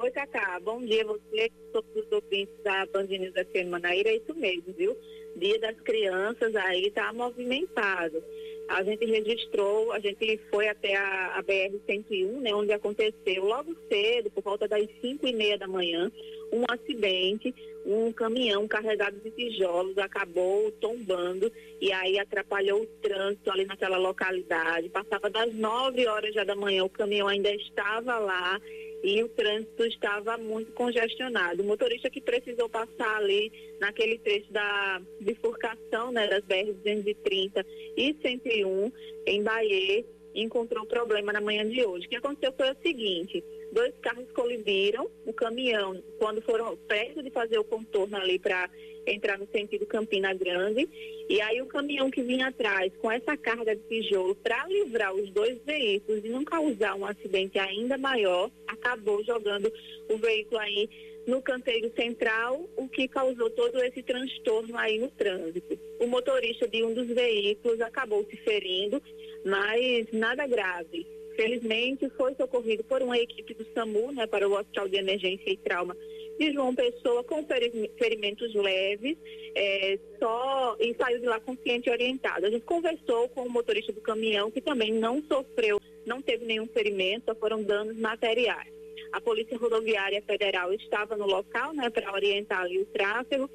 Oi, Cacá. Bom dia, você, todos os ouvintes da Band News FM Manaíra. É isso mesmo, viu? Dia das Crianças aí tá movimentado. A gente registrou, a gente foi até a, a BR-101, né, onde aconteceu logo cedo, por volta das 5 e meia da manhã, um acidente. Um caminhão carregado de tijolos acabou tombando e aí atrapalhou o trânsito ali naquela localidade. Passava das 9 horas já da manhã, o caminhão ainda estava lá e o trânsito estava muito congestionado. O motorista que precisou passar ali naquele trecho da bifurcação né, das BR-230 e 101 em Bahia encontrou problema na manhã de hoje. O que aconteceu foi o seguinte, dois carros colidiram, o caminhão, quando foram perto de fazer o contorno ali para entrar no sentido Campina Grande, e aí o caminhão que vinha atrás com essa carga de tijolo para livrar os dois veículos e não causar um acidente ainda maior, acabou jogando o veículo aí no canteiro central, o que causou todo esse transtorno aí no trânsito. O motorista de um dos veículos acabou se ferindo, mas nada grave. Felizmente foi socorrido por uma equipe do SAMU, né, para o Hospital de Emergência e Trauma de João Pessoa com feri- ferimentos leves, é, só e saiu de lá consciente e orientado. A gente conversou com o motorista do caminhão que também não sofreu, não teve nenhum ferimento, só foram danos materiais. A Polícia Rodoviária Federal estava no local, né, para orientar ali o tráfego.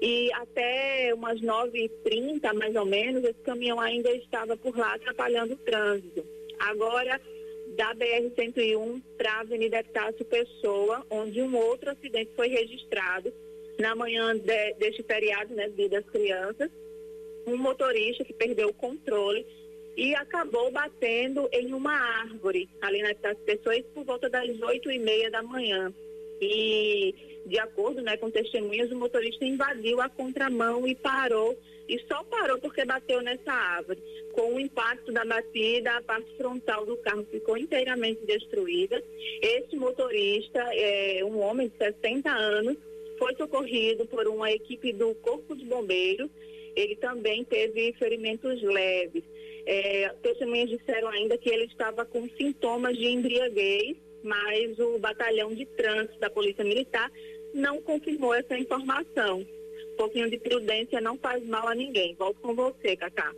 E até umas 9h30, mais ou menos, esse caminhão ainda estava por lá atrapalhando o trânsito. Agora, da BR-101 para a Avenida Epitácio Pessoa, onde um outro acidente foi registrado na manhã de- deste feriado, né, Dia das Crianças. Um motorista que perdeu o controle e acabou batendo em uma árvore ali na Epitácio Pessoa, isso por volta das 8 e meia da manhã. E, de acordo né, com testemunhas, o motorista invadiu a contramão e parou. E só parou porque bateu nessa árvore. Com o impacto da batida, a parte frontal do carro ficou inteiramente destruída. Esse motorista, é, um homem de 60 anos, foi socorrido por uma equipe do Corpo de Bombeiros. Ele também teve ferimentos leves. É, testemunhas disseram ainda que ele estava com sintomas de embriaguez, mas o batalhão de trânsito da Polícia Militar não confirmou essa informação. Um pouquinho de prudência não faz mal a ninguém. Volto com você, Cacá.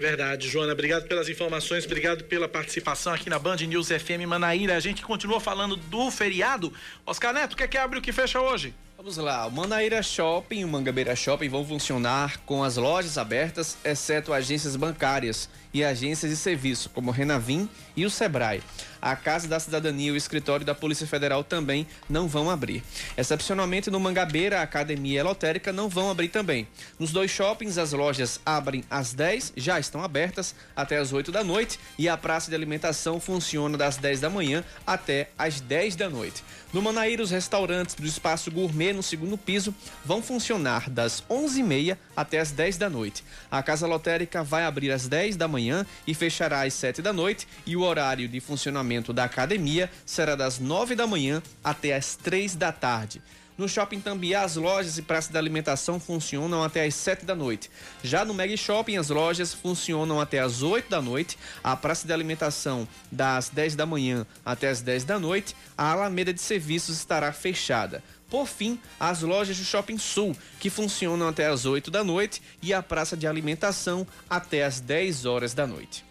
Verdade, Joana. Obrigado pelas informações, obrigado pela participação aqui na Band News FM Manaíra. A gente continua falando do feriado. Oscar Neto, o que é que abre e o que fecha hoje? Vamos lá, o Manaíra Shopping e o Mangabeira Shopping vão funcionar com as lojas abertas, exceto agências bancárias e agências de serviço, como Renavim e o Sebrae. A Casa da Cidadania e o escritório da Polícia Federal também não vão abrir. Excepcionalmente no Mangabeira, a Academia Lotérica não vão abrir também. Nos dois shoppings, as lojas abrem às 10, já estão abertas até às 8 da noite e a praça de alimentação funciona das 10 da manhã até às 10 da noite. No Manaíra, os restaurantes do Espaço Gourmet no segundo piso vão funcionar das 11h30 até as 10 da noite. A Casa Lotérica vai abrir às 10 da manhã e fechará às 7 da noite e o horário de funcionamento da academia será das 9 da manhã até as 3 da tarde. No Shopping Tambiá, as lojas e praça de alimentação funcionam até às 7 da noite. Já no Meg Shopping, as lojas funcionam até às 8 da noite, a praça de alimentação das 10 da manhã até às 10 da noite, a Alameda de Serviços estará fechada. Por fim, as lojas do Shopping Sul, que funcionam até às 8 da noite, e a praça de alimentação até às 10 horas da noite.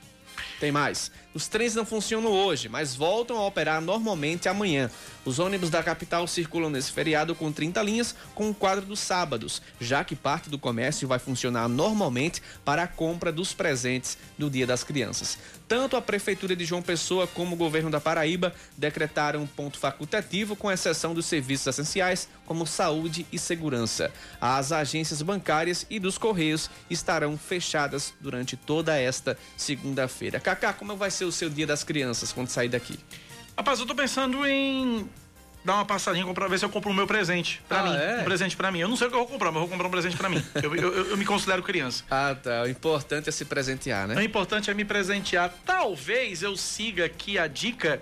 Tem mais. Os trens não funcionam hoje, mas voltam a operar normalmente amanhã. Os ônibus da capital circulam nesse feriado com 30 linhas, com o quadro dos sábados, já que parte do comércio vai funcionar normalmente para a compra dos presentes no Dia das Crianças. Tanto a Prefeitura de João Pessoa como o governo da Paraíba decretaram um ponto facultativo, com exceção dos serviços essenciais, como saúde e segurança. As agências bancárias e dos Correios estarão fechadas durante toda esta segunda-feira. Cacá, como vai ser o seu Dia das Crianças quando sair daqui? Rapaz, eu tô pensando em dar uma passadinha pra ver se eu compro o meu presente pra Ah, mim. é? Um presente pra mim. Eu não sei o que eu vou comprar, mas eu vou comprar um presente pra mim. eu, eu- eu- me considero criança. Ah, tá. O importante é se presentear, O né? importante é me presentear. Talvez eu siga aqui a dica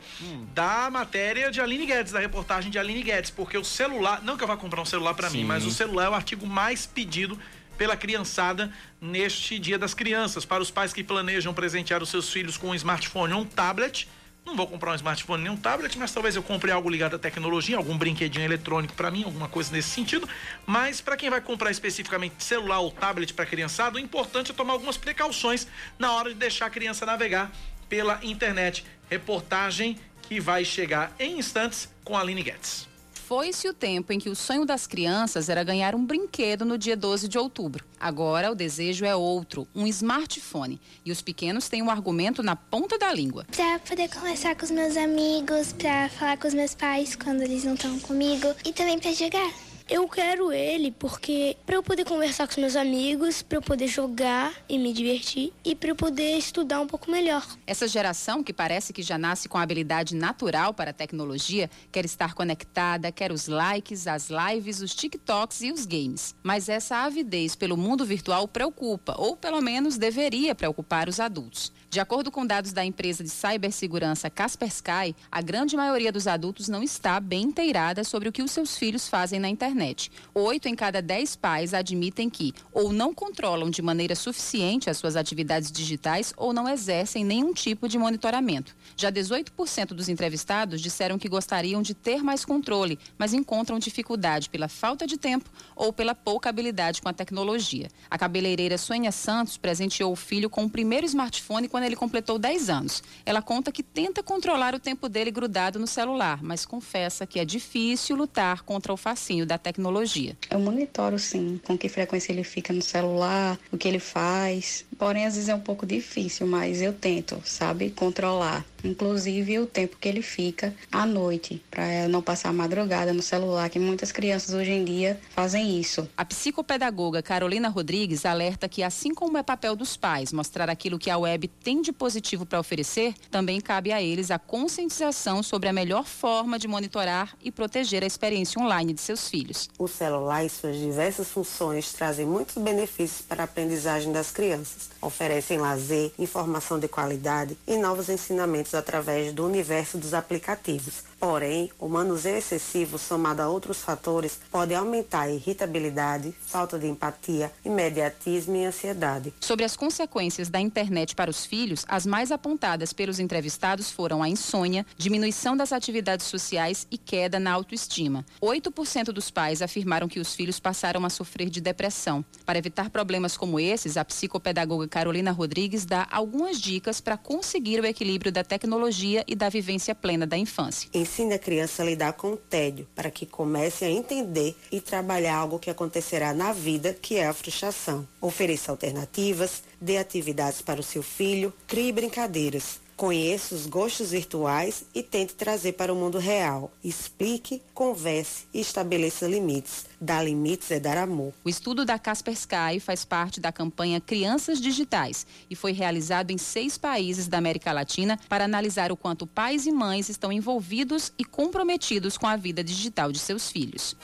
da matéria de Aline Guedes, da reportagem de Aline Guedes, porque o celular, não que eu vá comprar um celular pra mim, mas o celular é o artigo mais pedido pela criançada neste Dia das Crianças. Para os pais que planejam presentear os seus filhos com um smartphone ou um tablet, não vou comprar um smartphone nem um tablet, mas talvez eu compre algo ligado à tecnologia, algum brinquedinho eletrônico pra mim, alguma coisa nesse sentido. Mas para quem vai comprar especificamente celular ou tablet para criançada, o importante é tomar algumas precauções na hora de deixar a criança navegar pela internet. Reportagem que vai chegar em instantes com a Aline Guedes. Foi-se o tempo em que o sonho das crianças era ganhar um brinquedo no dia 12 de outubro. Agora o desejo é outro, um smartphone. E os pequenos têm um argumento na ponta da língua. Pra poder conversar com os meus amigos, pra falar com os meus pais quando eles não estão comigo e também pra jogar. Eu quero ele porque para eu poder conversar com os meus amigos, para eu poder jogar e me divertir e para eu poder estudar um pouco melhor. Essa geração, que parece que já nasce com a habilidade natural para a tecnologia, quer estar conectada, quer os likes, as lives, os TikToks e os games. Mas essa avidez pelo mundo virtual preocupa, ou pelo menos deveria preocupar os adultos. De acordo com dados da empresa de cibersegurança Kaspersky, a grande maioria dos adultos não está bem inteirada sobre o que os seus filhos fazem na internet. Oito em cada dez pais admitem que ou não controlam de maneira suficiente as suas atividades digitais ou não exercem nenhum tipo de monitoramento. Já 18% dos entrevistados disseram que gostariam de ter mais controle, mas encontram dificuldade pela falta de tempo ou pela pouca habilidade com a tecnologia. A cabeleireira Sônia Santos presenteou o filho com o primeiro smartphone quando ele completou 10 anos. Ela conta que tenta controlar o tempo dele grudado no celular, mas confessa que é difícil lutar contra o fascínio da tecnologia. Eu monitoro sim, com que frequência ele fica no celular, o que ele faz. Porém, às vezes é um pouco difícil, mas eu tento, sabe, controlar. Inclusive o tempo que ele fica à noite, para não passar a madrugada no celular, que muitas crianças hoje em dia fazem isso. A psicopedagoga Carolina Rodrigues alerta que, assim como é papel dos pais mostrar aquilo que a web tem de positivo para oferecer, também cabe a eles a conscientização sobre a melhor forma de monitorar e proteger a experiência online de seus filhos. O celular e suas diversas funções trazem muitos benefícios para a aprendizagem das crianças. Oferecem lazer, informação de qualidade e novos ensinamentos através do universo dos aplicativos. Porém, o manuseio excessivo, somado a outros fatores, pode aumentar a irritabilidade, falta de empatia, imediatismo e ansiedade. Sobre as consequências da internet para os filhos, as mais apontadas pelos entrevistados foram a insônia, diminuição das atividades sociais e queda na autoestima. 8% dos pais afirmaram que os filhos passaram a sofrer de depressão. Para evitar problemas como esses, a psicopedagoga Carolina Rodrigues dá algumas dicas para conseguir o equilíbrio da tecnologia e da vivência plena da infância. Ensine a criança a lidar com o tédio, para que comece a entender e trabalhar algo que acontecerá na vida, que é a frustração. Ofereça alternativas, dê atividades para o seu filho, crie brincadeiras. Conheça os gostos virtuais e tente trazer para o mundo real. Explique, converse e estabeleça limites. Dar limites é dar amor. O estudo da Kaspersky faz parte da campanha Crianças Digitais e foi realizado em seis países da América Latina para analisar o quanto pais e mães estão envolvidos e comprometidos com a vida digital de seus filhos.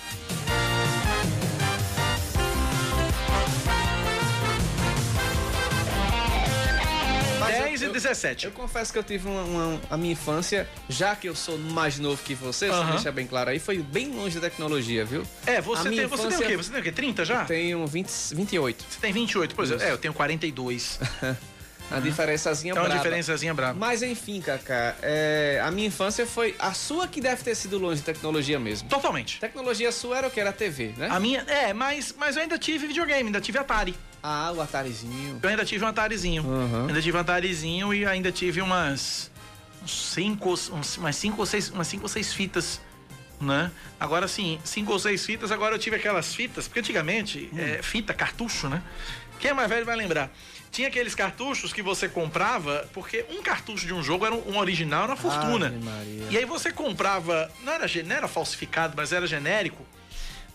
10 e 17. Eu confesso que eu tive uma, uma- a minha infância, já que eu sou mais novo que você, você Aham. deixa bem claro aí, foi bem longe da tecnologia, viu? É, você tem, você tem o infância- quê? Você tem o quê? 30 já? Eu tenho 20, 28. Você tem 28, pois é. É, eu tenho 42. A diferençazinha É uma diferençazinha braba. Mas enfim, Kaká, é, a minha infância foi a sua que deve ter sido longe de tecnologia mesmo. Totalmente. Tecnologia sua era o que? Era a TV, né? A minha. É, mas, mas eu ainda tive videogame, ainda tive Atari. Ah, o Atarizinho. Eu ainda tive um Atarizinho. Uhum. Ainda tive um Atarizinho e ainda tive umas. Cinco, uns, umas cinco ou seis, umas cinco ou seis fitas. Né? Agora sim, cinco ou seis fitas, agora eu tive aquelas fitas, porque antigamente, Hum. é, fita, cartucho, né? Quem é mais velho vai lembrar. Tinha aqueles cartuchos que você comprava, porque um cartucho de um jogo era um, um original, era uma fortuna. E aí você comprava, não era, não era falsificado, mas era genérico,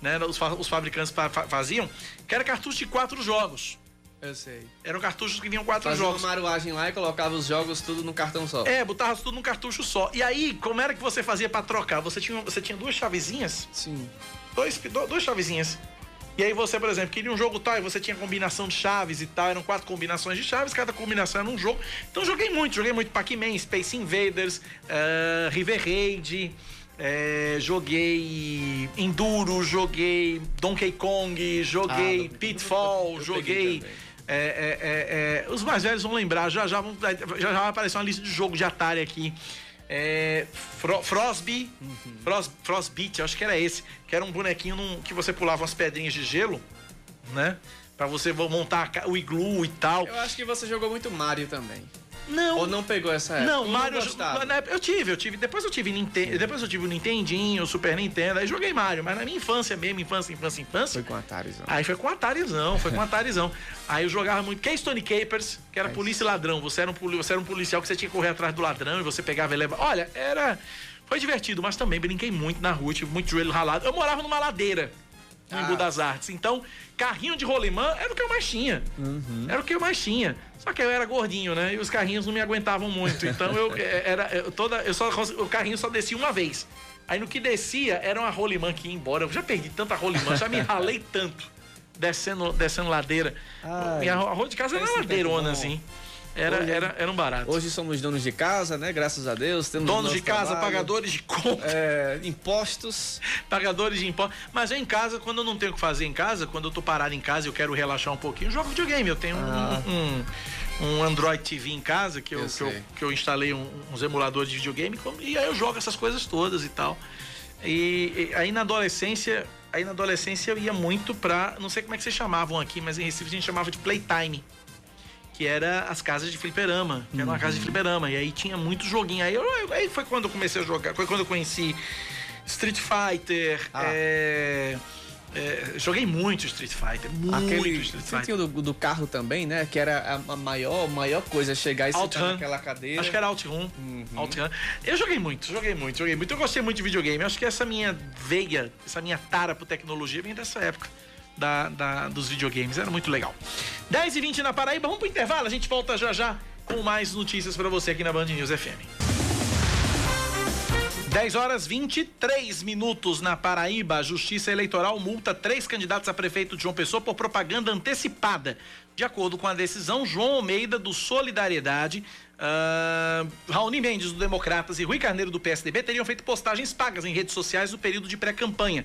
né? Os, fa- os fabricantes fa- fa- faziam, que era cartucho de quatro jogos. Eu sei. Eram cartuchos que vinham quatro Fazia jogos. uma maruagem lá e colocava os jogos tudo no cartão só. É, botava tudo num cartucho só. E aí, como era que você fazia pra trocar? Você tinha, você tinha duas chavezinhas, Sim. dois, do- duas chavezinhas. E aí você, por exemplo, queria um jogo tal, e você tinha combinação de chaves e tal, eram quatro combinações de chaves, cada combinação era um jogo. Então joguei muito, joguei muito Pac-Man, Space Invaders, eh, River Raid, eh, joguei Enduro, joguei Donkey Kong, joguei Ah, Kong Pitfall, eu joguei... é, é, é, é, os mais velhos vão lembrar, já já, vão- já, já vai aparecer uma lista de jogo de Atari aqui. É, Fro, Frosby, Uhum. Fros, Frostbeat, acho que era esse, que era um bonequinho num- que você pulava umas pedrinhas de gelo, né? Pra você montar o iglu e tal. Eu acho que você jogou muito Mario também. Não, Ou não pegou essa época? não, Mario na época- eu tive, eu tive. Depois eu tive Nintendo, depois eu tive o Nintendinho, o Super Nintendo, aí joguei Mario, mas na minha infância mesmo, infância, infância, infância. Foi com Atarizão. Aí foi com Atarizão, foi com Atarizão. Aí eu jogava muito Keystone Capers, que era É polícia e ladrão. Você era, um, você era um policial que você tinha que correr atrás do ladrão e você pegava e levava. Olha, era. Foi divertido, mas também brinquei muito na rua, tive muito joelho ralado. Eu morava numa ladeira no Ah. Embu das Artes. Então, carrinho de rolimã era o que eu mais tinha. Uhum. Era o que eu mais tinha. Só que eu era gordinho, né? E os carrinhos não me aguentavam muito. Então eu eh, era eu toda eu só o carrinho só descia uma vez. Aí no que descia era uma rolimã que ia embora. Eu já perdi tanta rolimã, já me ralei tanto descendo descendo ladeira. Ai, Minha rua de casa era tempo ladeirona assim. Era, Hoje- era, era um barato. Hoje somos donos de casa, né? Graças a Deus. Temos Donos de casa, trabalho, pagadores de conta. é, impostos. pagadores de impostos. Mas em casa, quando eu não tenho o que fazer em casa, quando eu tô parado em casa e eu quero relaxar um pouquinho, eu jogo videogame. Eu tenho um- Ah. um, um, Android TV em casa que eu, Eu que eu, que eu instalei um- uns emuladores de videogame e aí eu jogo essas coisas todas e tal. E, e aí na adolescência, aí na adolescência eu ia muito pra, não sei como é que vocês chamavam aqui, mas em Recife a gente chamava de playtime. Que era as casas de fliperama, que era uma casa de fliperama. E aí tinha muito joguinho. Aí, eu- aí foi quando eu comecei a jogar, foi quando eu conheci Street Fighter. Ah. é, é, joguei muito Street Fighter, muito Aquele Street você Fighter. tinha o do, do carro também, né? Que era a, maior, maior coisa, chegar e sentar naquela cadeira. Acho que era OutRun. OutRun. Eu joguei muito, joguei muito, joguei muito. Eu gostei muito de videogame. Eu acho que essa minha veia, essa minha tara por tecnologia vem dessa época. Da, da- dos videogames, era muito legal. 10 e 20 na Paraíba, vamos pro intervalo, a gente volta já já com mais notícias pra você aqui na Band News FM. 10 horas 23 minutos na Paraíba. A Justiça Eleitoral multa três candidatos a prefeito de João Pessoa por propaganda antecipada. De acordo com a decisão, João Almeida, do Solidariedade, ah, Raoni Mendes, do Democratas e Rui Carneiro, do PSDB, teriam feito postagens pagas em redes sociais no período de pré-campanha.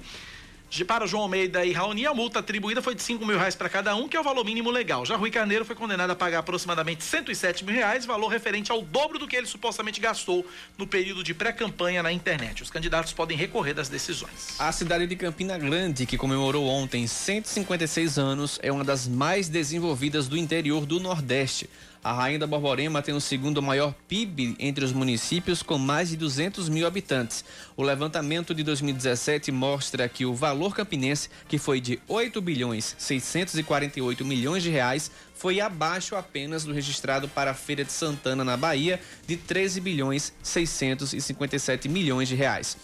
De- Para João Almeida e Raoni, a multa atribuída foi de 5 mil reais para cada um, que é o valor mínimo legal. Já Rui Carneiro foi condenado a pagar aproximadamente 107 mil reais, valor referente ao dobro do que ele supostamente gastou no período de pré-campanha na internet. Os candidatos podem recorrer das decisões. A cidade de Campina Grande, que comemorou ontem 156 anos, é uma das mais desenvolvidas do interior do Nordeste. A Rainha da Borborema tem o segundo maior PIB entre os municípios, com mais de 200 mil habitantes. O levantamento de 2017 mostra que o valor campinense, que foi de 8 bilhões 648 milhões de reais, foi abaixo apenas do registrado para a Feira de Santana, na Bahia, de 13 bilhões 657 milhões de reais.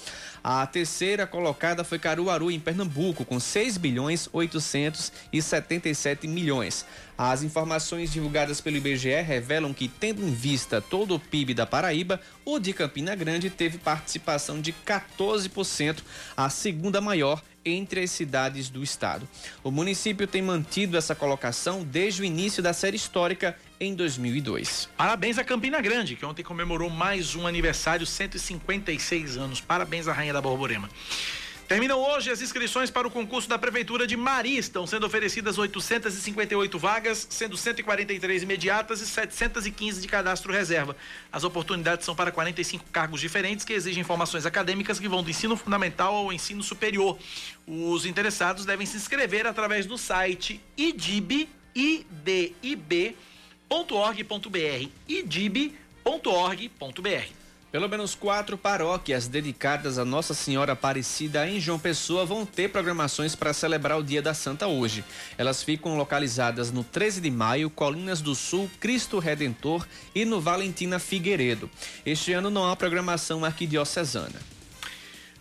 A terceira colocada foi Caruaru, em Pernambuco, com 6 bilhões 877 milhões. As informações divulgadas pelo IBGE revelam que, tendo em vista todo o PIB da Paraíba, o de Campina Grande teve participação de 14%, a segunda maior entre as cidades do estado. O município tem mantido essa colocação desde o início da série histórica em 2002. Parabéns a Campina Grande, que ontem comemorou mais um aniversário, 156 anos. Parabéns à Rainha da Borborema. Terminam hoje as inscrições para o concurso da Prefeitura de Mari. Estão sendo oferecidas 858 vagas, sendo 143 imediatas e 715 de cadastro reserva. As oportunidades são para 45 cargos diferentes que exigem formações acadêmicas que vão do ensino fundamental ao ensino superior. Os interessados devem se inscrever através do site idib, idib.org.br, idib.org.br. Pelo menos quatro paróquias dedicadas a Nossa Senhora Aparecida em João Pessoa vão ter programações para celebrar o Dia da Santa hoje. Elas ficam localizadas no 13 de maio, Colinas do Sul, Cristo Redentor e no Valentina Figueiredo. Este ano não há programação arquidiocesana.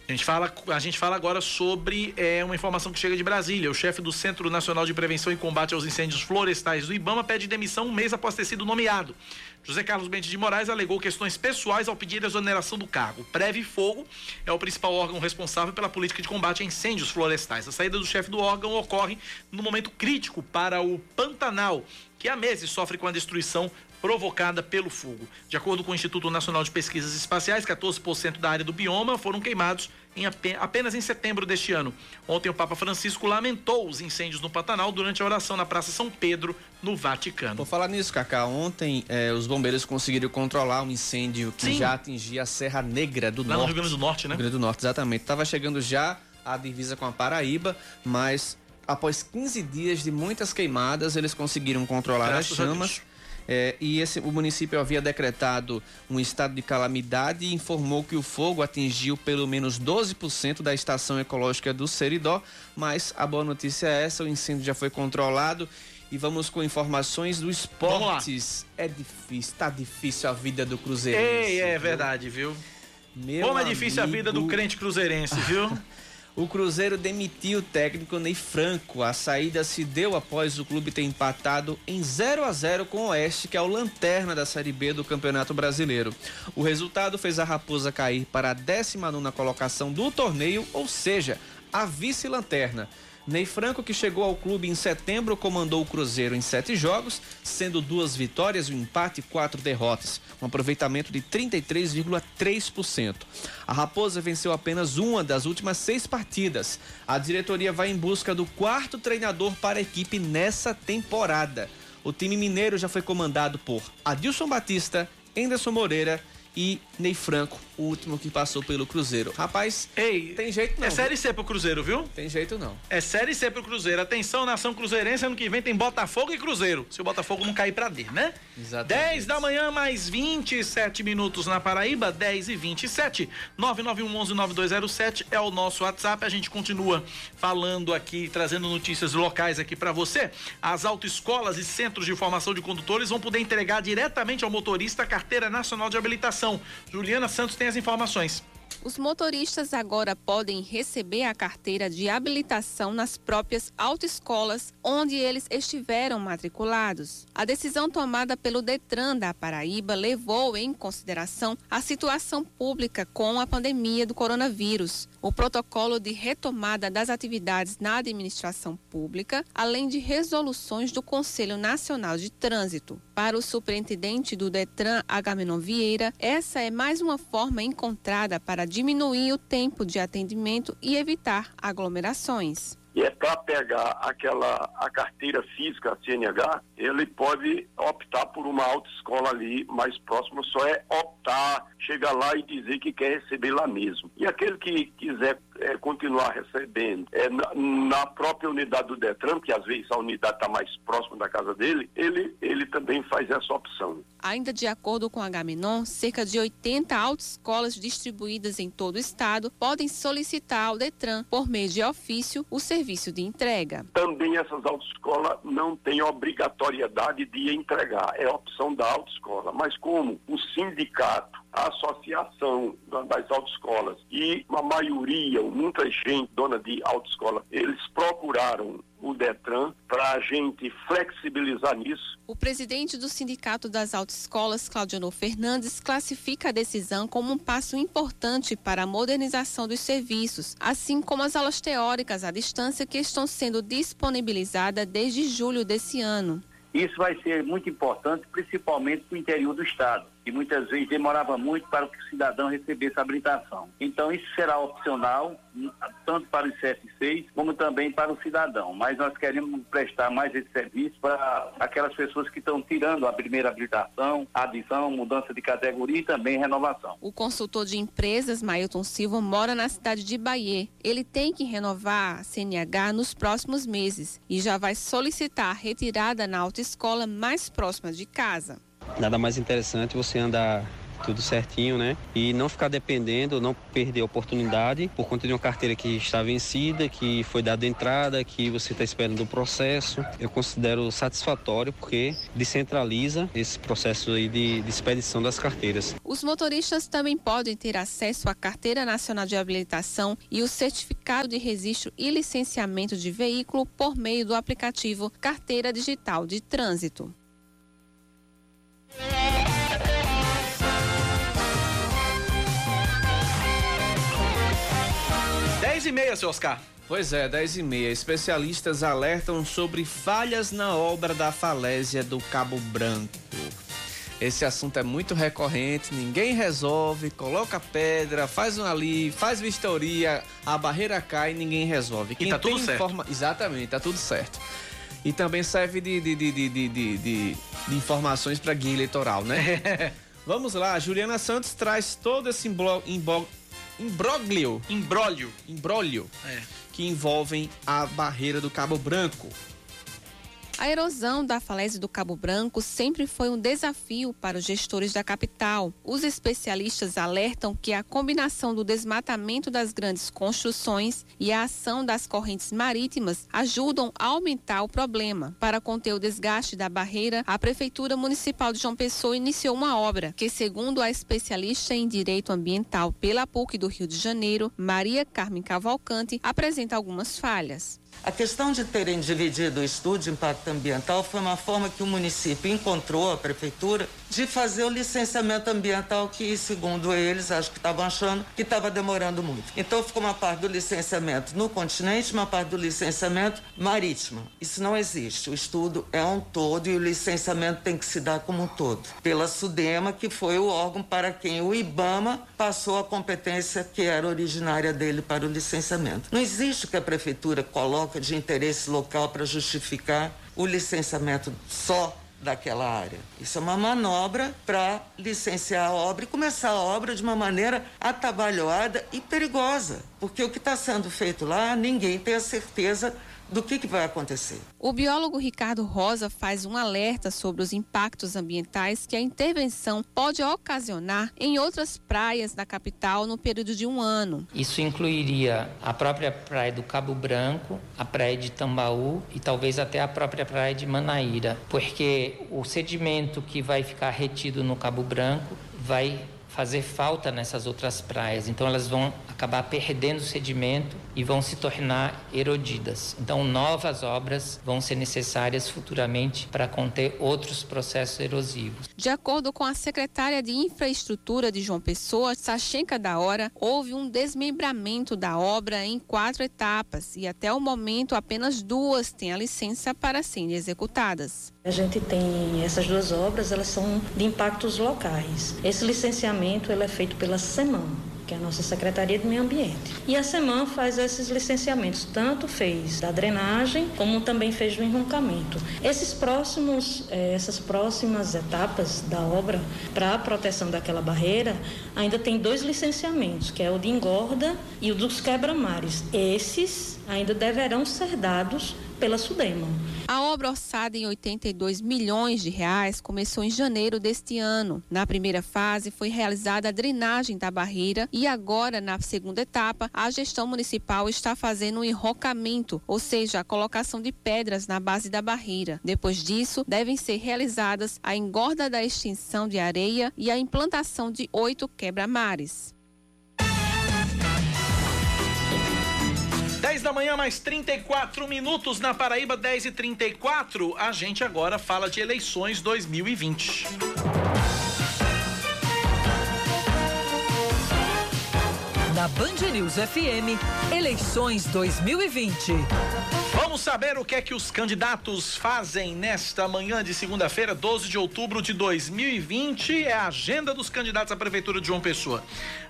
A gente fala, a gente fala agora sobre é, uma informação que chega de Brasília. O chefe do Centro Nacional de Prevenção e Combate aos Incêndios Florestais do Ibama pede demissão um mês após ter sido nomeado. José Carlos Bentes de Moraes alegou questões pessoais ao pedir a exoneração do cargo. Preve Fogo é o principal órgão responsável pela política de combate a incêndios florestais. A saída do chefe do órgão ocorre no momento crítico para o Pantanal, que há meses sofre com a destruição provocada pelo fogo. De acordo com o Instituto Nacional de Pesquisas Espaciais, 14% da área do bioma foram queimados em ape- apenas em setembro deste ano. Ontem o Papa Francisco lamentou os incêndios no Pantanal durante a oração na Praça São Pedro, no Vaticano. Por falar nisso, Cacá, ontem eh, os bombeiros conseguiram controlar um incêndio que Sim. já atingia a Serra Negra do Lá no Norte. Rio Grande do Norte, né? Rio Grande do Norte, exatamente. Estava chegando já a divisa com a Paraíba, mas após 15 dias de muitas queimadas, eles conseguiram controlar Graças as chamas. É, e esse, o município havia decretado um estado de calamidade e informou que o fogo atingiu pelo menos 12% da estação ecológica do Seridó. Mas a boa notícia é essa: o incêndio já foi controlado. E vamos com informações do esportes. É difícil, tá difícil a vida do Cruzeiro. Ei, é verdade, viu? Como é difícil a vida do crente cruzeirense, viu? O Cruzeiro demitiu o técnico Ney Franco. A saída se deu após o clube ter empatado em 0 a 0 com o Oeste, que é o lanterna da Série B do Campeonato Brasileiro. O resultado fez a Raposa cair para a 19 colocação do torneio, ou seja, a vice-lanterna. Ney Franco, que chegou ao clube em setembro, comandou o Cruzeiro em sete jogos, sendo duas vitórias, um empate e quatro derrotas, um aproveitamento de 33,3%. A Raposa venceu apenas uma das últimas seis partidas. A diretoria vai em busca do quarto treinador para a equipe nessa temporada. O time mineiro já foi comandado por Adilson Batista, Enderson Moreira e Ney Franco, o último que passou pelo Cruzeiro. Rapaz, Ei, tem jeito não. É Série C pro Cruzeiro, viu? Tem jeito não. É Série C pro Cruzeiro. Atenção, nação cruzeirense, ano que vem tem Botafogo e Cruzeiro. Se o Botafogo não cair pra D, né? Exatamente. 10 da manhã, mais 27 minutos na Paraíba, 10 e 27. 991119207 é o nosso WhatsApp. A gente continua falando aqui, trazendo notícias locais aqui para você. As autoescolas e centros de formação de condutores vão poder entregar diretamente ao motorista a carteira nacional de habilitação. Juliana Santos tem as informações. Os motoristas agora podem receber a carteira de habilitação nas próprias autoescolas onde eles estiveram matriculados. A decisão tomada pelo Detran da Paraíba levou em consideração a situação pública com a pandemia do coronavírus, o protocolo de retomada das atividades na administração pública, além de resoluções do Conselho Nacional de Trânsito. Para o superintendente do Detran, Agamenon Vieira, essa é mais uma forma encontrada para diminuir o tempo de atendimento e evitar aglomerações. E é para pegar aquela a carteira física, a CNH, ele pode optar por uma autoescola ali mais próxima, só é optar, chegar lá e dizer que quer receber lá mesmo. E aquele que quiser é, continuar recebendo é, na, na, própria unidade do Detran, que às vezes a unidade está mais próxima da casa dele, ele, ele também faz essa opção. Ainda de acordo com a Gaminon, cerca de 80 autoescolas distribuídas em todo o estado podem solicitar ao Detran, por meio de ofício, o serviço de entrega. Também essas autoescolas não têm obrigatoriedade de entregar, é opção da autoescola. Mas como o sindicato, a associação das autoescolas e a maioria, muita gente dona de autoescola, eles procuraram o Detran para a gente flexibilizar nisso. O presidente do Sindicato das Autoescolas, Claudiano Fernandes, classifica a decisão como um passo importante para a modernização dos serviços, assim como as aulas teóricas à distância que estão sendo disponibilizadas desde julho desse ano. Isso vai ser muito importante, principalmente para o interior do estado muitas vezes demorava muito para que o cidadão recebesse a habilitação. Então isso será opcional, tanto para os CSCs como também para o cidadão. Mas nós queremos prestar mais esse serviço para aquelas pessoas que estão tirando a primeira habilitação, adição, mudança de categoria e também renovação. O consultor de empresas, Mailton Silva, mora na cidade de Bahia. Ele tem que renovar a CNH nos próximos meses e já vai solicitar retirada na autoescola mais próxima de casa nada mais interessante você andar tudo certinho, né? E não ficar dependendo, não perder a oportunidade por conta de uma carteira que está vencida, que foi dada entrada, que você está esperando o processo. Eu considero satisfatório porque descentraliza esse processo aí de, de expedição das carteiras. Os motoristas também podem ter acesso à Carteira Nacional de Habilitação e o Certificado de Registro e Licenciamento de Veículo por meio do aplicativo Carteira Digital de Trânsito. 10 e meia, seu Oscar. Pois é, 10 e meia. Especialistas alertam sobre falhas na obra da falésia do Cabo Branco. Esse assunto é muito recorrente, ninguém resolve, coloca pedra, faz um ali, faz vistoria, a barreira cai e ninguém resolve. Quem e tá tudo certo. Exatamente, tá tudo certo. E também serve de, de, de, de, de, de, de informações para guia eleitoral, né? Vamos lá, Juliana Santos traz todo esse imbróglio. Imbróglio. Imbróglio. É. Que envolvem a barreira do Cabo Branco. A erosão da falésia do Cabo Branco sempre foi um desafio para os gestores da capital. Os especialistas alertam que a combinação do desmatamento das grandes construções e a ação das correntes marítimas ajudam a aumentar o problema. Para conter o desgaste da barreira, a Prefeitura Municipal de João Pessoa iniciou uma obra que, segundo a especialista em direito ambiental pela PUC do Rio de Janeiro, Maria Carmen Cavalcante, apresenta algumas falhas. A questão de terem dividido o estudo de impacto ambiental foi uma forma que o município encontrou, a prefeitura, de fazer o licenciamento ambiental que, segundo eles, acho que estavam achando que estava demorando muito. Então ficou uma parte do licenciamento no continente, uma parte do licenciamento marítimo. Isso não existe. O estudo é um todo e o licenciamento tem que se dar como um todo. Pela SUDEMA, que foi o órgão para quem o IBAMA passou a competência que era originária dele para o licenciamento. Não existe o que a prefeitura coloca de interesse local para justificar o licenciamento só daquela área. Isso é uma manobra para licenciar a obra e começar a obra de uma maneira atabalhoada e perigosa, porque o que está sendo feito lá, ninguém tem a certeza do que, que vai acontecer. O biólogo Ricardo Rosa faz um alerta sobre os impactos ambientais que a intervenção pode ocasionar em outras praias da capital no período de um ano. Isso incluiria a própria praia do Cabo Branco, a praia de Tambaú e talvez até a própria praia de Manaíra, porque o sedimento que vai ficar retido no Cabo Branco vai fazer falta nessas outras praias. Então elas vão acabar perdendo sedimento e vão se tornar erodidas. Então novas obras vão ser necessárias futuramente para conter outros processos erosivos. De acordo com a secretária de Infraestrutura de João Pessoa, Sachenka da Hora, houve um desmembramento da obra em quatro etapas e até o momento apenas duas têm a licença para serem executadas. A gente tem essas duas obras, elas são de impactos locais. Esse licenciamento ele é feito pela SEMAN, que é a nossa Secretaria de Meio Ambiente. E a SEMAN faz esses licenciamentos, tanto fez da drenagem, como também fez do enroncamento. Esses próximos, eh, essas próximas etapas da obra para a proteção daquela barreira, ainda tem dois licenciamentos, que é o de engorda e o dos quebra-mares. Esses ainda deverão ser dados pela Sudema. A obra orçada em 82 milhões de reais começou em janeiro deste ano. Na primeira fase foi realizada a drenagem da barreira e agora na segunda etapa a gestão municipal está fazendo um enrocamento, ou seja, a colocação de pedras na base da barreira. Depois disso, devem ser realizadas a engorda da extinção de areia e a implantação de oito quebra-mares. 10 da manhã, mais 34 minutos na Paraíba, 10 e 34. A gente agora fala de eleições 2020. Na Band News FM, eleições 2020. Vamos saber o que é que os candidatos fazem nesta manhã de segunda-feira, 12 de outubro de 2020. É a agenda dos candidatos à Prefeitura de João Pessoa.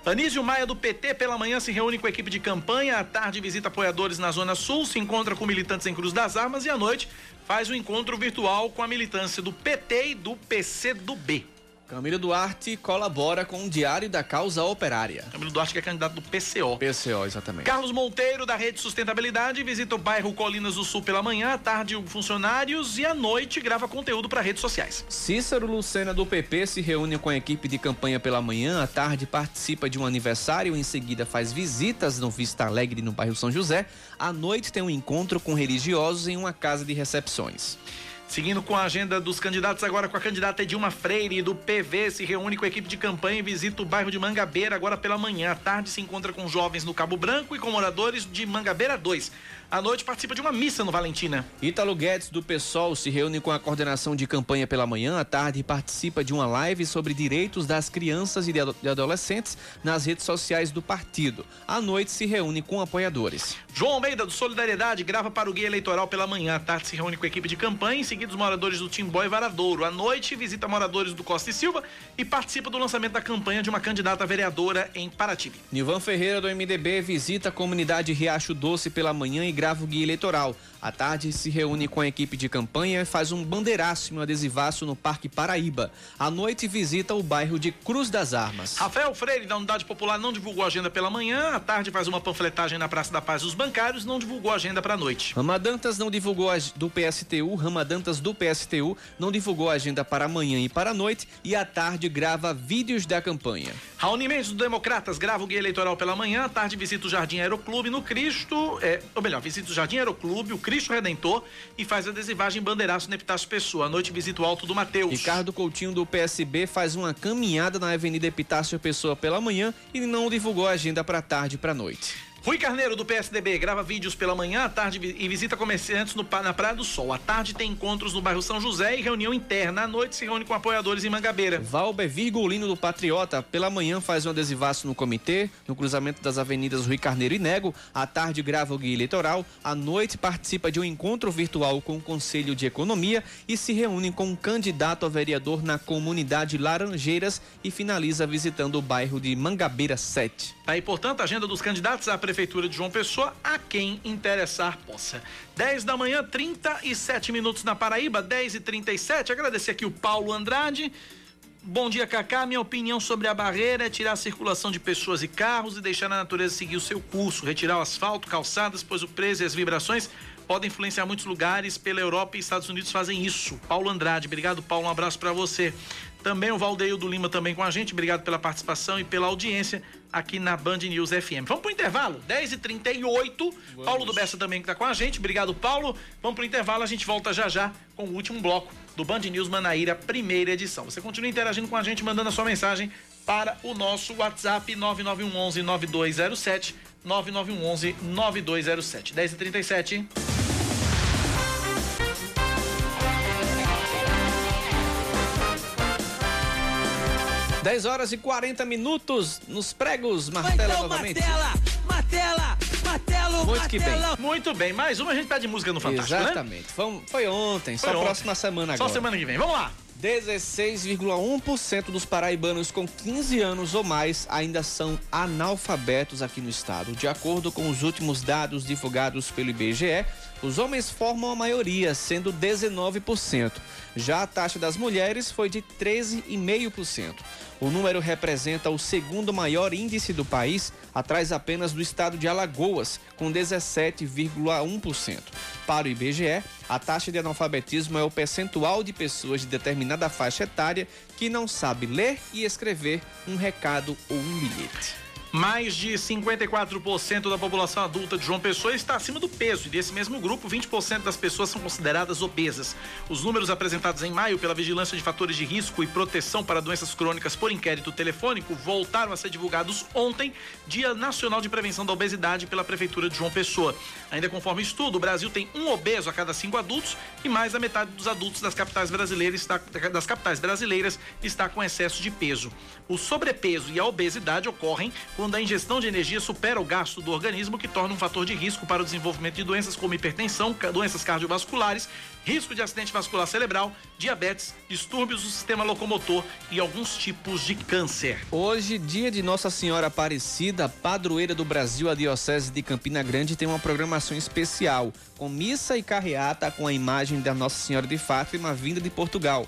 Anísio Maia, do PT, pela manhã se reúne com a equipe de campanha. À tarde, visita apoiadores na Zona Sul, se encontra com militantes em Cruz das Armas e à noite faz um encontro virtual com a militância do PT e do PCdoB. Camilo Duarte colabora com o Diário da Causa Operária. Camilo Duarte que é candidato do PCO. PCO, exatamente. Carlos Monteiro, da Rede Sustentabilidade, visita o bairro Colinas do Sul pela manhã, à tarde funcionários e à noite grava conteúdo para redes sociais. Cícero Lucena, do PP, se reúne com a equipe de campanha pela manhã, à tarde participa de um aniversário, em seguida faz visitas no Vista Alegre, no bairro São José. À noite tem um encontro com religiosos em uma casa de recepções. Seguindo com a agenda dos candidatos, agora com a candidata Edilma Freire, do PV, se reúne com a equipe de campanha e visita o bairro de Mangabeira agora pela manhã. À tarde se encontra com jovens no Cabo Branco e com moradores de Mangabeira 2. À noite participa de uma missa no Valentina. Ítalo Guedes, do PSOL, se reúne com a coordenação de campanha pela manhã. À tarde participa de uma live sobre direitos das crianças e de adolescentes nas redes sociais do partido. À noite se reúne com apoiadores. João Almeida, do Solidariedade, grava para o Guia Eleitoral pela manhã. À tarde se reúne com a equipe de campanha, em seguida os moradores do Timbó e Varadouro. À noite visita moradores do Costa e Silva e participa do lançamento da campanha de uma candidata vereadora em Paraty. Nivan Ferreira, do MDB, visita a comunidade Riacho Doce pela manhã e grava o guia eleitoral. À tarde se reúne com a equipe de campanha e faz um bandeiraço e um adesivaço no Parque Paraíba. À noite visita o bairro de Cruz das Armas. Rafael Freire, da Unidade Popular, não divulgou a agenda pela manhã. À tarde faz uma panfletagem na Praça da Paz dos Bancários, não divulgou a agenda para a noite. Ramadantas não divulgou a do PSTU, Ramadantas do PSTU não divulgou a agenda para amanhã e para a noite e à tarde grava vídeos da campanha. Raoni Mendes do Democratas grava o guia eleitoral pela manhã, à tarde visita o Jardim Aeroclube no Cristo, é, ou melhor, visita o Jardim Aeroclube, o Cristo Redentor e faz a adesivagem bandeiraço Epitácio Pessoa. À noite visita o Alto do Mateus. Ricardo Coutinho do PSB faz uma caminhada na Avenida Epitácio Pessoa pela manhã e não divulgou a agenda para tarde e para noite. Rui Carneiro, do PSDB, grava vídeos pela manhã, à tarde e visita comerciantes no, na Praia do Sol. À tarde tem encontros no bairro São José e reunião interna. À noite se reúne com apoiadores em Mangabeira. Valber Virgulino do Patriota, pela manhã faz um adesivaço no comitê, no cruzamento das avenidas Rui Carneiro e Nego. À tarde grava o guia eleitoral. À noite participa de um encontro virtual com o Conselho de Economia e se reúne com um candidato a vereador na comunidade Laranjeiras e finaliza visitando o bairro de Mangabeira 7. Tá aí, portanto, a agenda dos candidatos à Prefeitura de João Pessoa, a quem interessar possa. 10 da manhã, 37 minutos na Paraíba, 10 e 37 Agradecer aqui o Paulo Andrade. Bom dia, Cacá. Minha opinião sobre a barreira é tirar a circulação de pessoas e carros e deixar a natureza seguir o seu curso, retirar o asfalto, calçadas, pois o preço e as vibrações podem influenciar muitos lugares pela Europa e Estados Unidos fazem isso. Paulo Andrade, obrigado, Paulo. Um abraço para você. Também o Valdeio do Lima também com a gente. Obrigado pela participação e pela audiência aqui na Band News FM. Vamos pro intervalo? 10h38. Paulo do Bessa também que tá com a gente. Obrigado, Paulo. Vamos pro intervalo, a gente volta já já com o último bloco do Band News Manaíra, primeira edição. Você continua interagindo com a gente, mandando a sua mensagem para o nosso WhatsApp 9911 9207 9911 9207. 10h37. 10 horas e 40 minutos nos pregos. Martela Então, novamente. Martela, Martela, martelo, Muito que bem. martelo. Muito bem, mais uma a gente tá de música no Fantástico, né? Exatamente. Foi, foi ontem, Foi só ontem. próxima semana Só agora. semana que vem. Vamos lá. 16,1% dos paraibanos com 15 anos ou mais ainda são analfabetos aqui no estado. De acordo com os últimos dados divulgados pelo IBGE, os homens formam a maioria, sendo 19%. Já a taxa das mulheres foi de 13,5%. O número representa o segundo maior índice do país, atrás apenas do estado de Alagoas, com 17,1%. Para o IBGE, a taxa de analfabetismo é o percentual de pessoas de determinada faixa etária que não sabe ler e escrever um recado ou um bilhete. Mais de 54% da população adulta de João Pessoa está acima do peso e desse mesmo grupo, 20% das pessoas são consideradas obesas. Os números apresentados em maio pela Vigilância de Fatores de Risco e Proteção para Doenças Crônicas por inquérito telefônico voltaram a ser divulgados ontem, Dia Nacional de Prevenção da Obesidade pela Prefeitura de João Pessoa. Ainda conforme estudo, o Brasil tem um obeso a cada cinco adultos e mais da metade dos adultos das capitais brasileiras está, das capitais brasileiras está com excesso de peso. O sobrepeso e a obesidade ocorrem quando a ingestão de energia supera o gasto do organismo, que torna um fator de risco para o desenvolvimento de doenças como hipertensão, doenças cardiovasculares, risco de acidente vascular cerebral, diabetes, distúrbios do sistema locomotor e alguns tipos de câncer. Hoje, dia de Nossa Senhora Aparecida, padroeira do Brasil, a Diocese de Campina Grande tem uma programação especial, com missa e carreata com a imagem da Nossa Senhora de Fátima vinda de Portugal.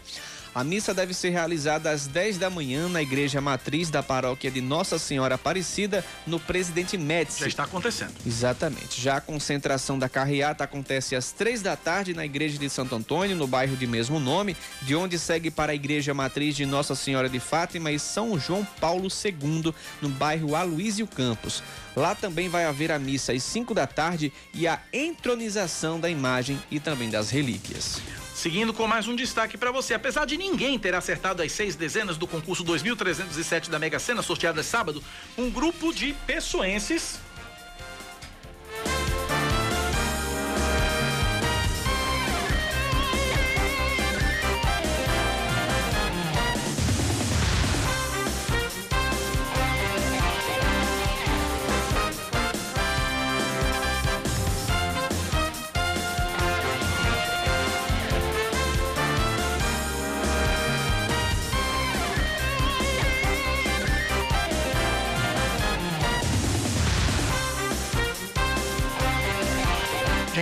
A missa deve ser realizada às 10 da manhã na igreja matriz da paróquia de Nossa Senhora Aparecida, no Presidente Médici. Já está acontecendo. Exatamente. Já a concentração da carreata acontece às três da tarde na igreja de Santo Antônio, no bairro de mesmo nome, de onde segue para a igreja matriz de Nossa Senhora de Fátima e São João Paulo II, no bairro Aloísio Campos. Lá também vai haver a missa às 5 da tarde e a entronização da imagem e também das relíquias. Seguindo com mais um destaque para você. Apesar de ninguém ter acertado as seis dezenas do concurso 2307 da Mega Sena, sorteada sábado, um grupo de pessoenses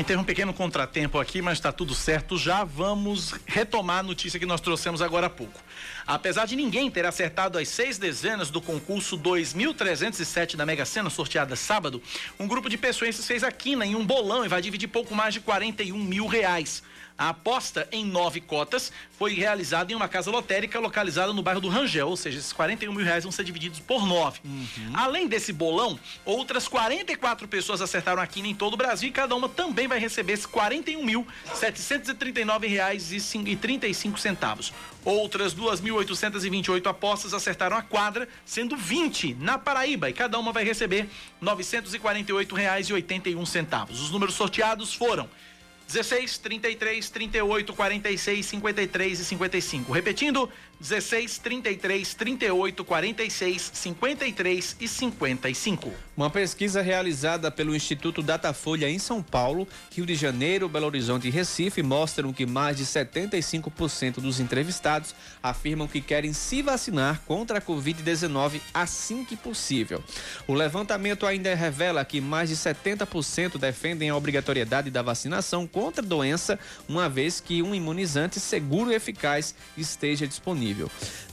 teve um pequeno contratempo aqui, mas está tudo certo. Já vamos retomar a notícia que nós trouxemos agora há pouco. Apesar de ninguém ter acertado as seis dezenas do concurso 2307 da Mega Sena, sorteada sábado, um grupo de pessoas fez a quina em um bolão e vai dividir pouco mais de 41 mil reais. A aposta em nove cotas foi realizada em uma casa lotérica localizada no bairro do Rangel, ou seja, esses 41 mil reais vão ser divididos por nove. Uhum. Além desse bolão, outras 44 pessoas acertaram a quina em todo o Brasil e cada uma também vai receber esses 41 mil R$ 739,35. Outras 2.828 apostas acertaram a quadra, sendo 20 na Paraíba e cada uma vai receber 948 reais e 81 centavos. Os números sorteados foram 16, 33, 38, 46, 53 e 55. Repetindo, 16, 33, 38, 46, 53 e 55. Uma pesquisa realizada pelo Instituto Datafolha em São Paulo, Rio de Janeiro, Belo Horizonte e Recife mostram que mais de 75% dos entrevistados afirmam que querem se vacinar contra a Covid-19 assim que possível. O levantamento ainda revela que mais de 70% defendem a obrigatoriedade da vacinação contra a doença, uma vez que um imunizante seguro e eficaz esteja disponível.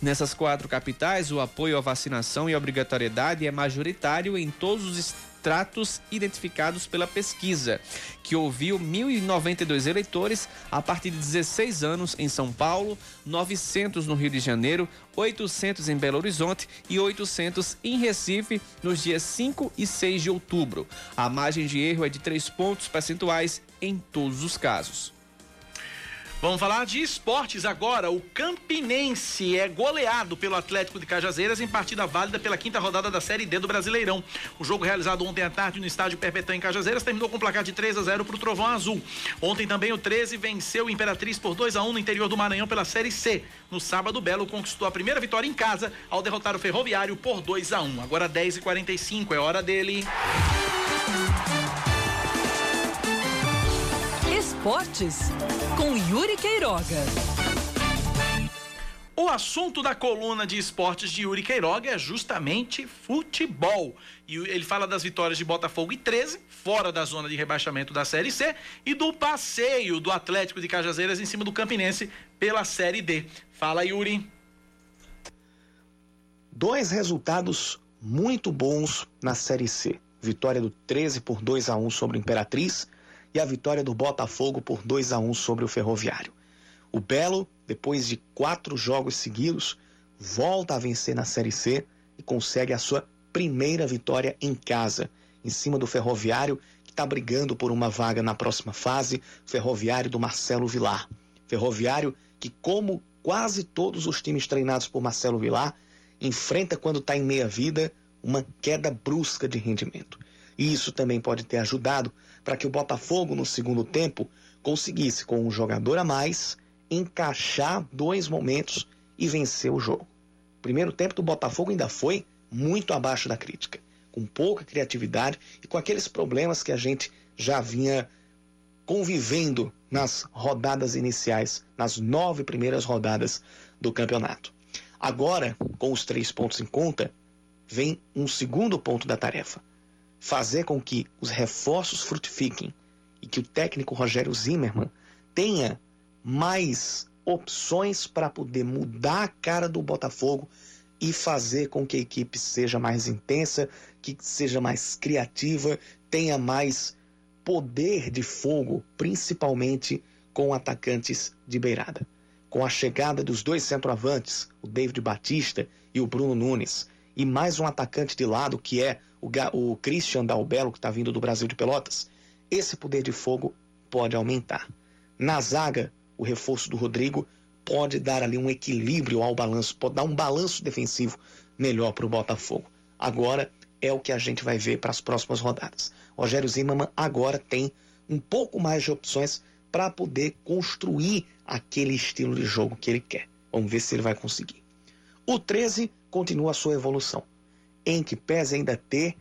Nessas quatro capitais, o apoio à vacinação e obrigatoriedade é majoritário em todos os estratos identificados pela pesquisa, que ouviu 1.092 eleitores a partir de 16 anos em São Paulo, 900 no Rio de Janeiro, 800 em Belo Horizonte e 800 em Recife nos dias 5 e 6 de outubro. A margem de erro é de 3 pontos percentuais em todos os casos. Vamos falar de esportes agora. O Campinense é goleado pelo Atlético de Cajazeiras em partida válida pela quinta rodada da Série D do Brasileirão. O jogo realizado ontem à tarde no estádio Perpetã em Cajazeiras terminou com um placar de 3 a 0 para o Trovão Azul. Ontem também o 13 venceu o Imperatriz por 2 a 1 no interior do Maranhão pela Série C. No sábado, o Belo conquistou a primeira vitória em casa ao derrotar o Ferroviário por 2 a 1. Agora 10 e 45 é hora dele. Esportes com Yuri Queiroga. O assunto da coluna de esportes de Yuri Queiroga é justamente futebol. E ele fala das vitórias de Botafogo e 13, fora da zona de rebaixamento da Série C, e do passeio do Atlético de Cajazeiras em cima do Campinense pela Série D. Fala, Yuri. Dois resultados muito bons na Série C. Vitória do 13 por 2 a 1 sobre o Imperatriz e a vitória do Botafogo por 2 a 1 sobre o Ferroviário. O Belo, depois de quatro jogos seguidos, volta a vencer na Série C e consegue a sua primeira vitória em casa, em cima do Ferroviário, que está brigando por uma vaga na próxima fase, Ferroviário do Marcelo Vilar. Ferroviário que, como quase todos os times treinados por Marcelo Vilar, enfrenta quando está em meia vida uma queda brusca de rendimento. E isso também pode ter ajudado para que o Botafogo, no segundo tempo, conseguisse, com um jogador a mais, encaixar dois momentos e vencer o jogo. O primeiro tempo do Botafogo ainda foi muito abaixo da crítica, com pouca criatividade e com aqueles problemas que a gente já vinha convivendo nas rodadas iniciais, nas nove primeiras rodadas do campeonato. Agora, com os três pontos em conta, vem um segundo ponto da tarefa fazer com que os reforços frutifiquem e que o técnico Rogério Zimmermann tenha mais opções para poder mudar a cara do Botafogo e fazer com que a equipe seja mais intensa, que seja mais criativa, tenha mais poder de fogo, principalmente com atacantes de beirada. Com a chegada dos dois centroavantes, o David Batista e o Bruno Nunes, e mais um atacante de lado que é o, o Christian Dalbello, que está vindo do Brasil de Pelotas, esse poder de fogo pode aumentar. Na zaga, o reforço do Rodrigo pode dar ali um equilíbrio ao balanço, pode dar um balanço defensivo melhor para o Botafogo. Agora é o que a gente vai ver para as próximas rodadas. Rogério Zimmermann agora tem um pouco mais de opções para poder construir aquele estilo de jogo que ele quer. Vamos ver se ele vai conseguir. O 13 continua a sua evolução, em que pese ainda ter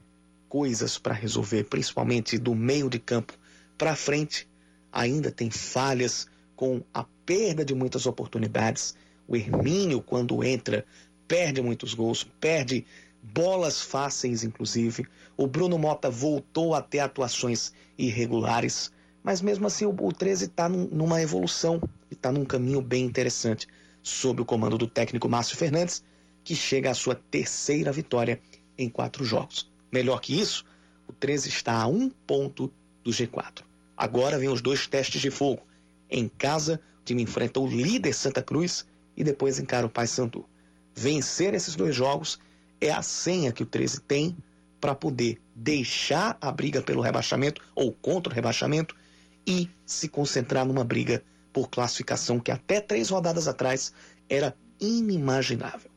coisas para resolver, principalmente do meio de campo para frente, ainda tem falhas com a perda de muitas oportunidades. O Hermínio, quando entra, perde muitos gols, perde bolas fáceis, inclusive. O Bruno Mota voltou a ter atuações irregulares, mas mesmo assim o, o 13 está num, numa evolução e está num caminho bem interessante, sob o comando do técnico Márcio Fernandes, que chega à sua terceira vitória em quatro jogos. Melhor que isso, o 13 está a um ponto do G4. Agora vem os dois testes de fogo. Em casa, o time enfrenta o líder Santa Cruz e depois encara o Paysandu. Vencer esses dois jogos é a senha que o 13 tem para poder deixar a briga pelo rebaixamento ou contra o rebaixamento e se concentrar numa briga por classificação que até três rodadas atrás era inimaginável.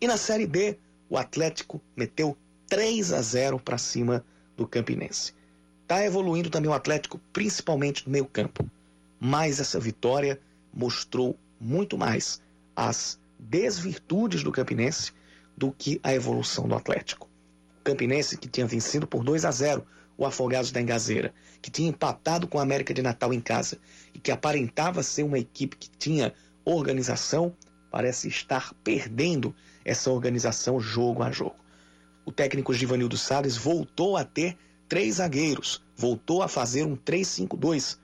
E na Série D, o Atlético meteu 3 a 0 para cima do Campinense. Está evoluindo também o Atlético, principalmente no meio campo. Mas essa vitória mostrou muito mais as desvirtudes do Campinense do que a evolução do Atlético. O Campinense, que tinha vencido por 2 a 0 o Afogados da Engazeira, que tinha empatado com a América de Natal em casa e que aparentava ser uma equipe que tinha organização, parece estar perdendo essa organização jogo a jogo. O técnico Givanildo Salles voltou a ter três zagueiros, voltou a fazer um 3-5-2.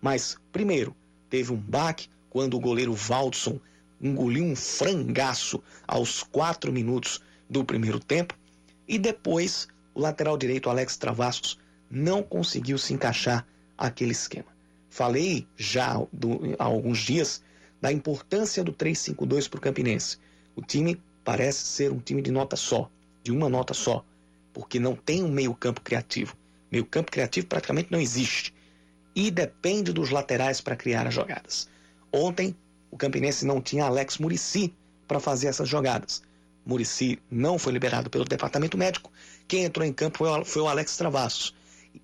Mas, primeiro, teve um baque quando o goleiro Valdson engoliu um frangaço aos quatro minutos do primeiro tempo. E depois, o lateral direito Alex Travassos não conseguiu se encaixar aquele esquema. Falei já do, há alguns dias da importância do 3-5-2 para o Campinense. O time parece ser um time de nota só, de uma nota só, porque não tem um meio-campo criativo. Meio-campo criativo praticamente não existe. E depende dos laterais para criar as jogadas. Ontem, o Campinense não tinha Alex Murici para fazer essas jogadas. Murici não foi liberado pelo departamento médico. Quem entrou em campo foi o, Alex Travassos.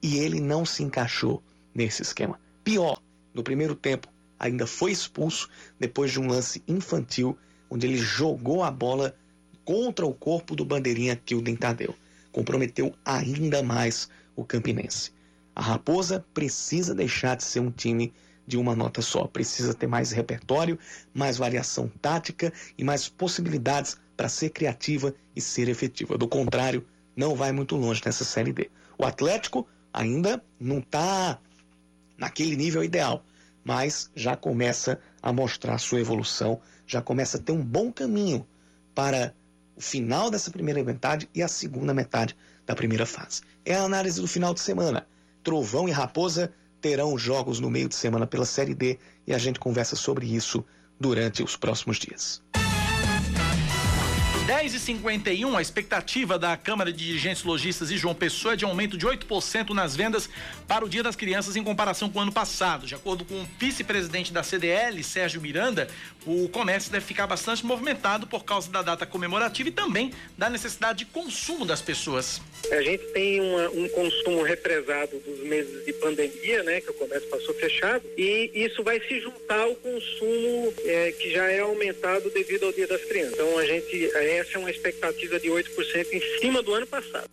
E ele não se encaixou nesse esquema. Pior, no primeiro tempo, ainda foi expulso depois de um lance infantil, onde ele jogou a bola contra o corpo do bandeirinha Kilden Tadeu. Comprometeu ainda mais o Campinense. A Raposa precisa deixar de ser um time de uma nota só. Precisa ter mais repertório, mais variação tática e mais possibilidades para ser criativa e ser efetiva. Do contrário, não vai muito longe nessa Série D. O Atlético ainda não está naquele nível ideal, mas já começa a mostrar sua evolução, já começa a ter um bom caminho para o final dessa primeira metade e a segunda metade da primeira fase. É a análise do final de semana. Trovão e Raposa terão jogos no meio de semana pela Série D e a gente conversa sobre isso durante os próximos dias. 10 e 51 a expectativa da Câmara de Dirigentes Logistas e João Pessoa é de aumento de 8% nas vendas para o Dia das Crianças em comparação com o ano passado. De acordo com o vice-presidente da CDL, Sérgio Miranda, o comércio deve ficar bastante movimentado por causa da data comemorativa e também da necessidade de consumo das pessoas. A gente tem uma, um consumo represado dos meses de pandemia, né, que o comércio passou fechado, e isso vai se juntar ao consumo é, que já é aumentado devido ao Dia das Crianças. Então a gente essa é uma expectativa de 8% em cima do ano passado.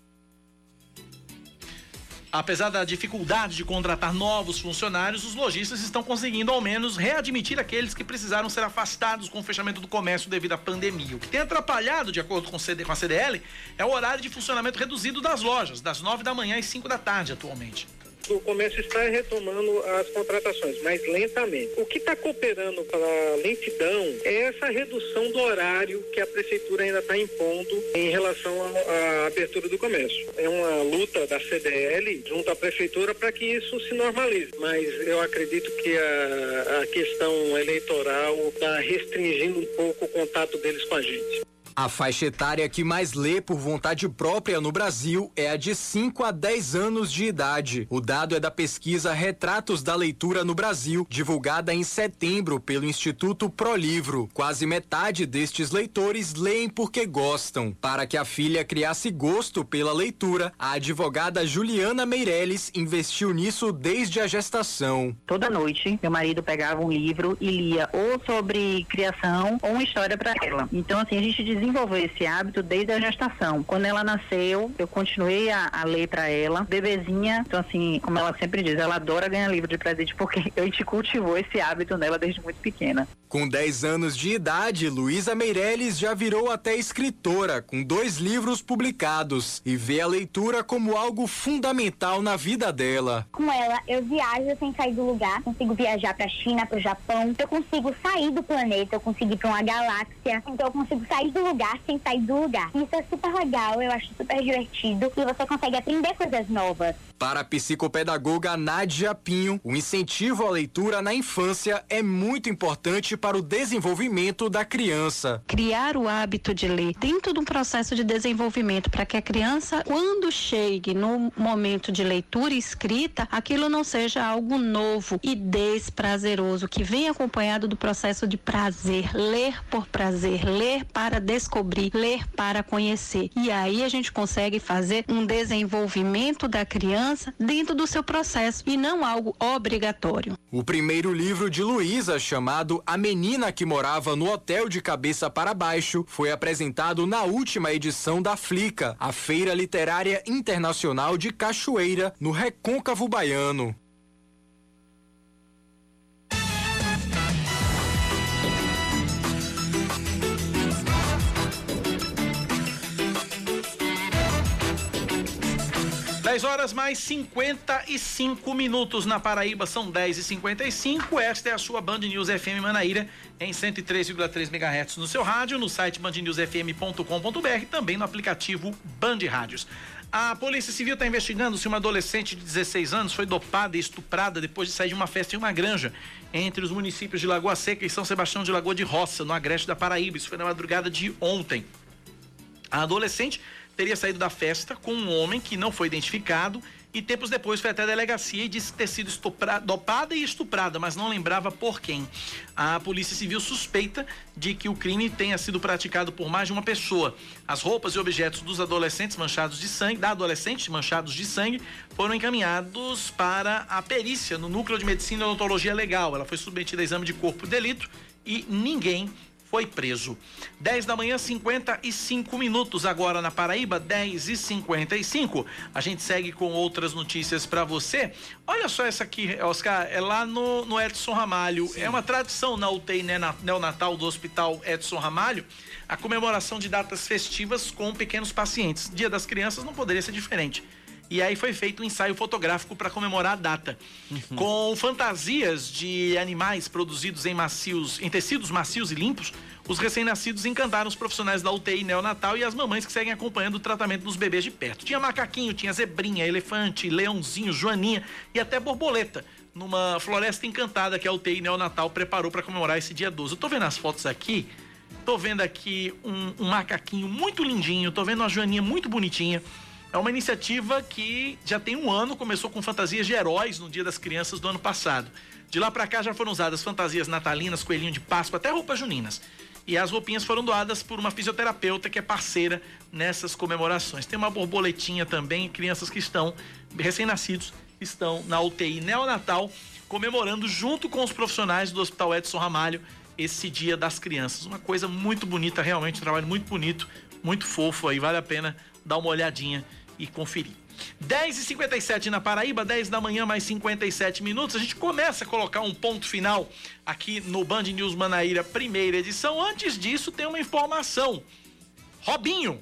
Apesar da dificuldade de contratar novos funcionários, os lojistas estão conseguindo ao menos readmitir aqueles que precisaram ser afastados com o fechamento do comércio devido à pandemia. O que tem atrapalhado, de acordo com, a CDL, é o horário de funcionamento reduzido das lojas, das 9 da manhã às 5 da tarde atualmente o comércio está retomando as contratações, mas lentamente. O que está cooperando para a lentidão é essa redução do horário que a prefeitura ainda está impondo em relação à abertura do comércio. É uma luta da CDL junto à prefeitura para que isso se normalize, mas eu acredito que a, a questão eleitoral está restringindo um pouco o contato deles com a gente. A faixa etária que mais lê por vontade própria no Brasil é a de 5 a 10 anos de idade. O dado é da pesquisa Retratos da Leitura no Brasil, divulgada em setembro pelo Instituto Prolivro. Quase metade destes leitores leem porque gostam. Para que a filha criasse gosto pela leitura, a advogada Juliana Meirelles investiu nisso desde a gestação. Toda noite, meu marido pegava um livro e lia ou sobre criação ou uma história para ela. Então, assim, a gente dizia desenvolveu esse hábito desde a gestação. Quando ela nasceu, eu continuei a, a ler para ela. Bebezinha, então assim, como ela sempre diz, ela adora ganhar livro de presente porque a gente cultivou esse hábito nela desde muito pequena. Com 10 anos de idade, Luísa Meirelles já virou até escritora, com dois livros publicados, e vê a leitura como algo fundamental na vida dela. Com ela, eu viajo sem sair do lugar, consigo viajar para a China, para o Japão, eu consigo sair do planeta, eu consigo ir para uma galáxia, então eu consigo sair do lugar sem sair do lugar. Isso é super legal, eu acho super divertido e você consegue aprender coisas novas. Para a psicopedagoga Nádia Pinho, o incentivo à leitura na infância é muito importante para o desenvolvimento da criança. Criar o hábito de ler dentro de um processo de desenvolvimento para que a criança, quando chegue no momento de leitura e escrita, aquilo não seja algo novo e desprazeroso, que vem acompanhado do processo de prazer, ler por prazer, ler para descobrir, ler para conhecer. E aí a gente consegue fazer um desenvolvimento da criança dentro do seu processo e não algo obrigatório. O primeiro livro de Luísa, chamado A Menina que Morava no Hotel de Cabeça para Baixo, foi apresentado na última edição da Flica, a Feira Literária Internacional de Cachoeira, no Recôncavo Baiano. Dez horas mais 55 minutos na Paraíba, são 10 e 55 Esta é a sua Band News FM Manaíra, em 103,3 MHz no seu rádio, no site bandnewsfm.com.br, também no aplicativo Band Rádios. A Polícia Civil está investigando se uma adolescente de 16 anos foi dopada e estuprada depois de sair de uma festa em uma granja entre os municípios de Lagoa Seca e São Sebastião de Lagoa de Roça, no Agreste da Paraíba. Isso foi na madrugada de ontem. A adolescente teria saído da festa com um homem que não foi identificado e tempos depois foi até a delegacia e disse ter sido estuprada, dopada e estuprada, mas não lembrava por quem. A Polícia Civil suspeita de que o crime tenha sido praticado por mais de uma pessoa. As roupas e objetos dos adolescentes manchados de sangue, da adolescente manchados de sangue, foram encaminhados para a perícia no Núcleo de Medicina e Odontologia Legal. Ela foi submetida a exame de corpo de delito e ninguém foi preso. 10 da manhã, 55 minutos agora na Paraíba, 10 e 55. A gente segue com outras notícias para você. Olha só essa aqui, Oscar, é lá no, no Edson Ramalho. Sim. É uma tradição na UTI neonatal do Hospital Edson Ramalho a comemoração de datas festivas com pequenos pacientes. Dia das Crianças não poderia ser diferente. E aí foi feito um ensaio fotográfico para comemorar a data. Uhum. Com fantasias de animais produzidos em macios, em tecidos macios e limpos, os recém-nascidos encantaram os profissionais da UTI neonatal e as mamães que seguem acompanhando o tratamento dos bebês de perto. Tinha macaquinho, tinha zebrinha, elefante, leãozinho, joaninha e até borboleta numa floresta encantada que a UTI neonatal preparou para comemorar esse dia 12. Eu tô vendo as fotos aqui, tô vendo aqui um, um macaquinho muito lindinho, tô vendo uma joaninha muito bonitinha. É uma iniciativa que já tem um ano, começou com fantasias de heróis no Dia das Crianças do ano passado. De lá para cá já foram usadas fantasias natalinas, coelhinho de Páscoa, até roupas juninas. E as roupinhas foram doadas por uma fisioterapeuta que é parceira nessas comemorações. Tem uma borboletinha também, crianças que estão recém-nascidos estão na UTI neonatal comemorando junto com os profissionais do Hospital Edson Ramalho esse Dia das Crianças. Uma coisa muito bonita, realmente um trabalho muito bonito, muito fofo aí, vale a pena dar uma olhadinha e conferir. 10 e 57 na Paraíba, 10 da manhã, mais 57 minutos. A gente começa a colocar um ponto final aqui no Band News Manaíra, primeira edição. Antes disso, tem uma informação. Robinho.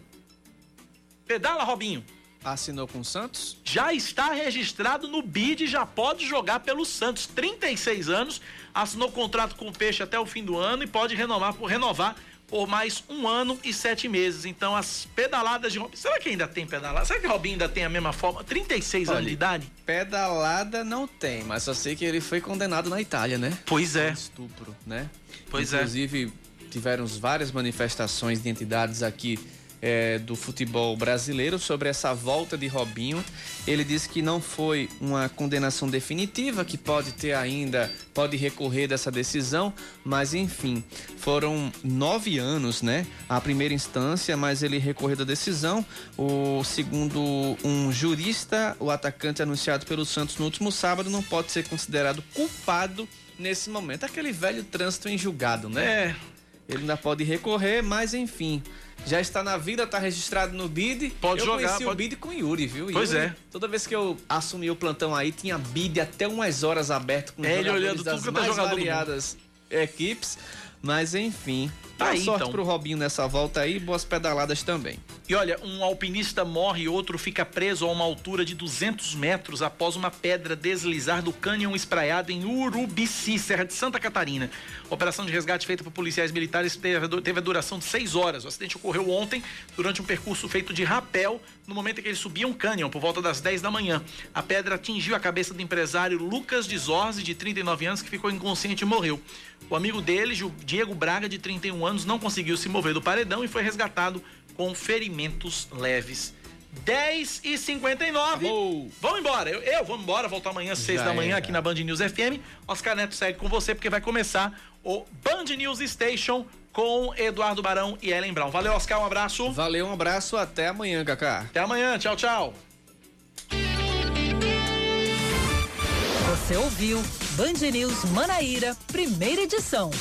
Pedala, Robinho. Assinou com o Santos? Já está registrado no BID, já pode jogar pelo Santos. 36 anos, assinou contrato com o Peixe até o fim do ano e pode renovar por renovar por mais um ano e sete meses. Então, as pedaladas de Robinho. Será que ainda tem pedalada? Será que Robinho ainda tem a mesma forma? 36 Olha, anos de idade? Pedalada não tem, mas só sei que ele foi condenado na Itália, né? Pois é. Estupro, né? Pois Inclusive, é. Inclusive, tiveram várias manifestações de entidades aqui é, do futebol brasileiro sobre essa volta de Robinho. Ele disse que não foi uma condenação definitiva, que pode ter ainda, pode recorrer dessa decisão, mas enfim, foram nove anos, né? A primeira instância, mas ele recorreu da decisão. O segundo um jurista, o atacante anunciado pelo Santos no último sábado não pode ser considerado culpado nesse momento. Aquele velho trânsito em julgado, né? É. Ele ainda pode recorrer, mas enfim já está na vida, está registrado no BID. Pode eu jogar. Eu conheci pode... o BID com Yuri, viu? Pois Yuri, é. Toda vez que eu assumi o plantão aí, tinha BID até umas horas aberto com é, ele olhando das tudo mais jogador variadas equipes. Mas enfim, Tá boa aí, sorte então. pro Robinho nessa volta aí, boas pedaladas também. E olha, um alpinista morre e outro fica preso a uma altura de 200 metros após uma pedra deslizar do cânion espraiado em Urubici, Serra de Santa Catarina. A operação de resgate feita por policiais militares teve, a duração de seis horas. O acidente ocorreu ontem, durante um percurso feito de rapel, no momento em que eles subiam um cânion, por volta das 10 da manhã. A pedra atingiu a cabeça do empresário Lucas de Zorzi, de 39 anos, que ficou inconsciente e morreu. O amigo dele, Diego Braga, de 31 anos, não conseguiu se mover do paredão e foi resgatado com ferimentos leves. 10 e 59 Vamos embora. Eu, eu vou embora, volto amanhã às 6 Já da manhã era. aqui na Band News FM. Oscar Neto segue com você porque vai começar o Band News Station com Eduardo Barão e Ellen Brown. Valeu, Oscar, um abraço. Valeu, um abraço, até amanhã, Cacá. Até amanhã, tchau, tchau. Você ouviu Band News Manaíra, primeira edição.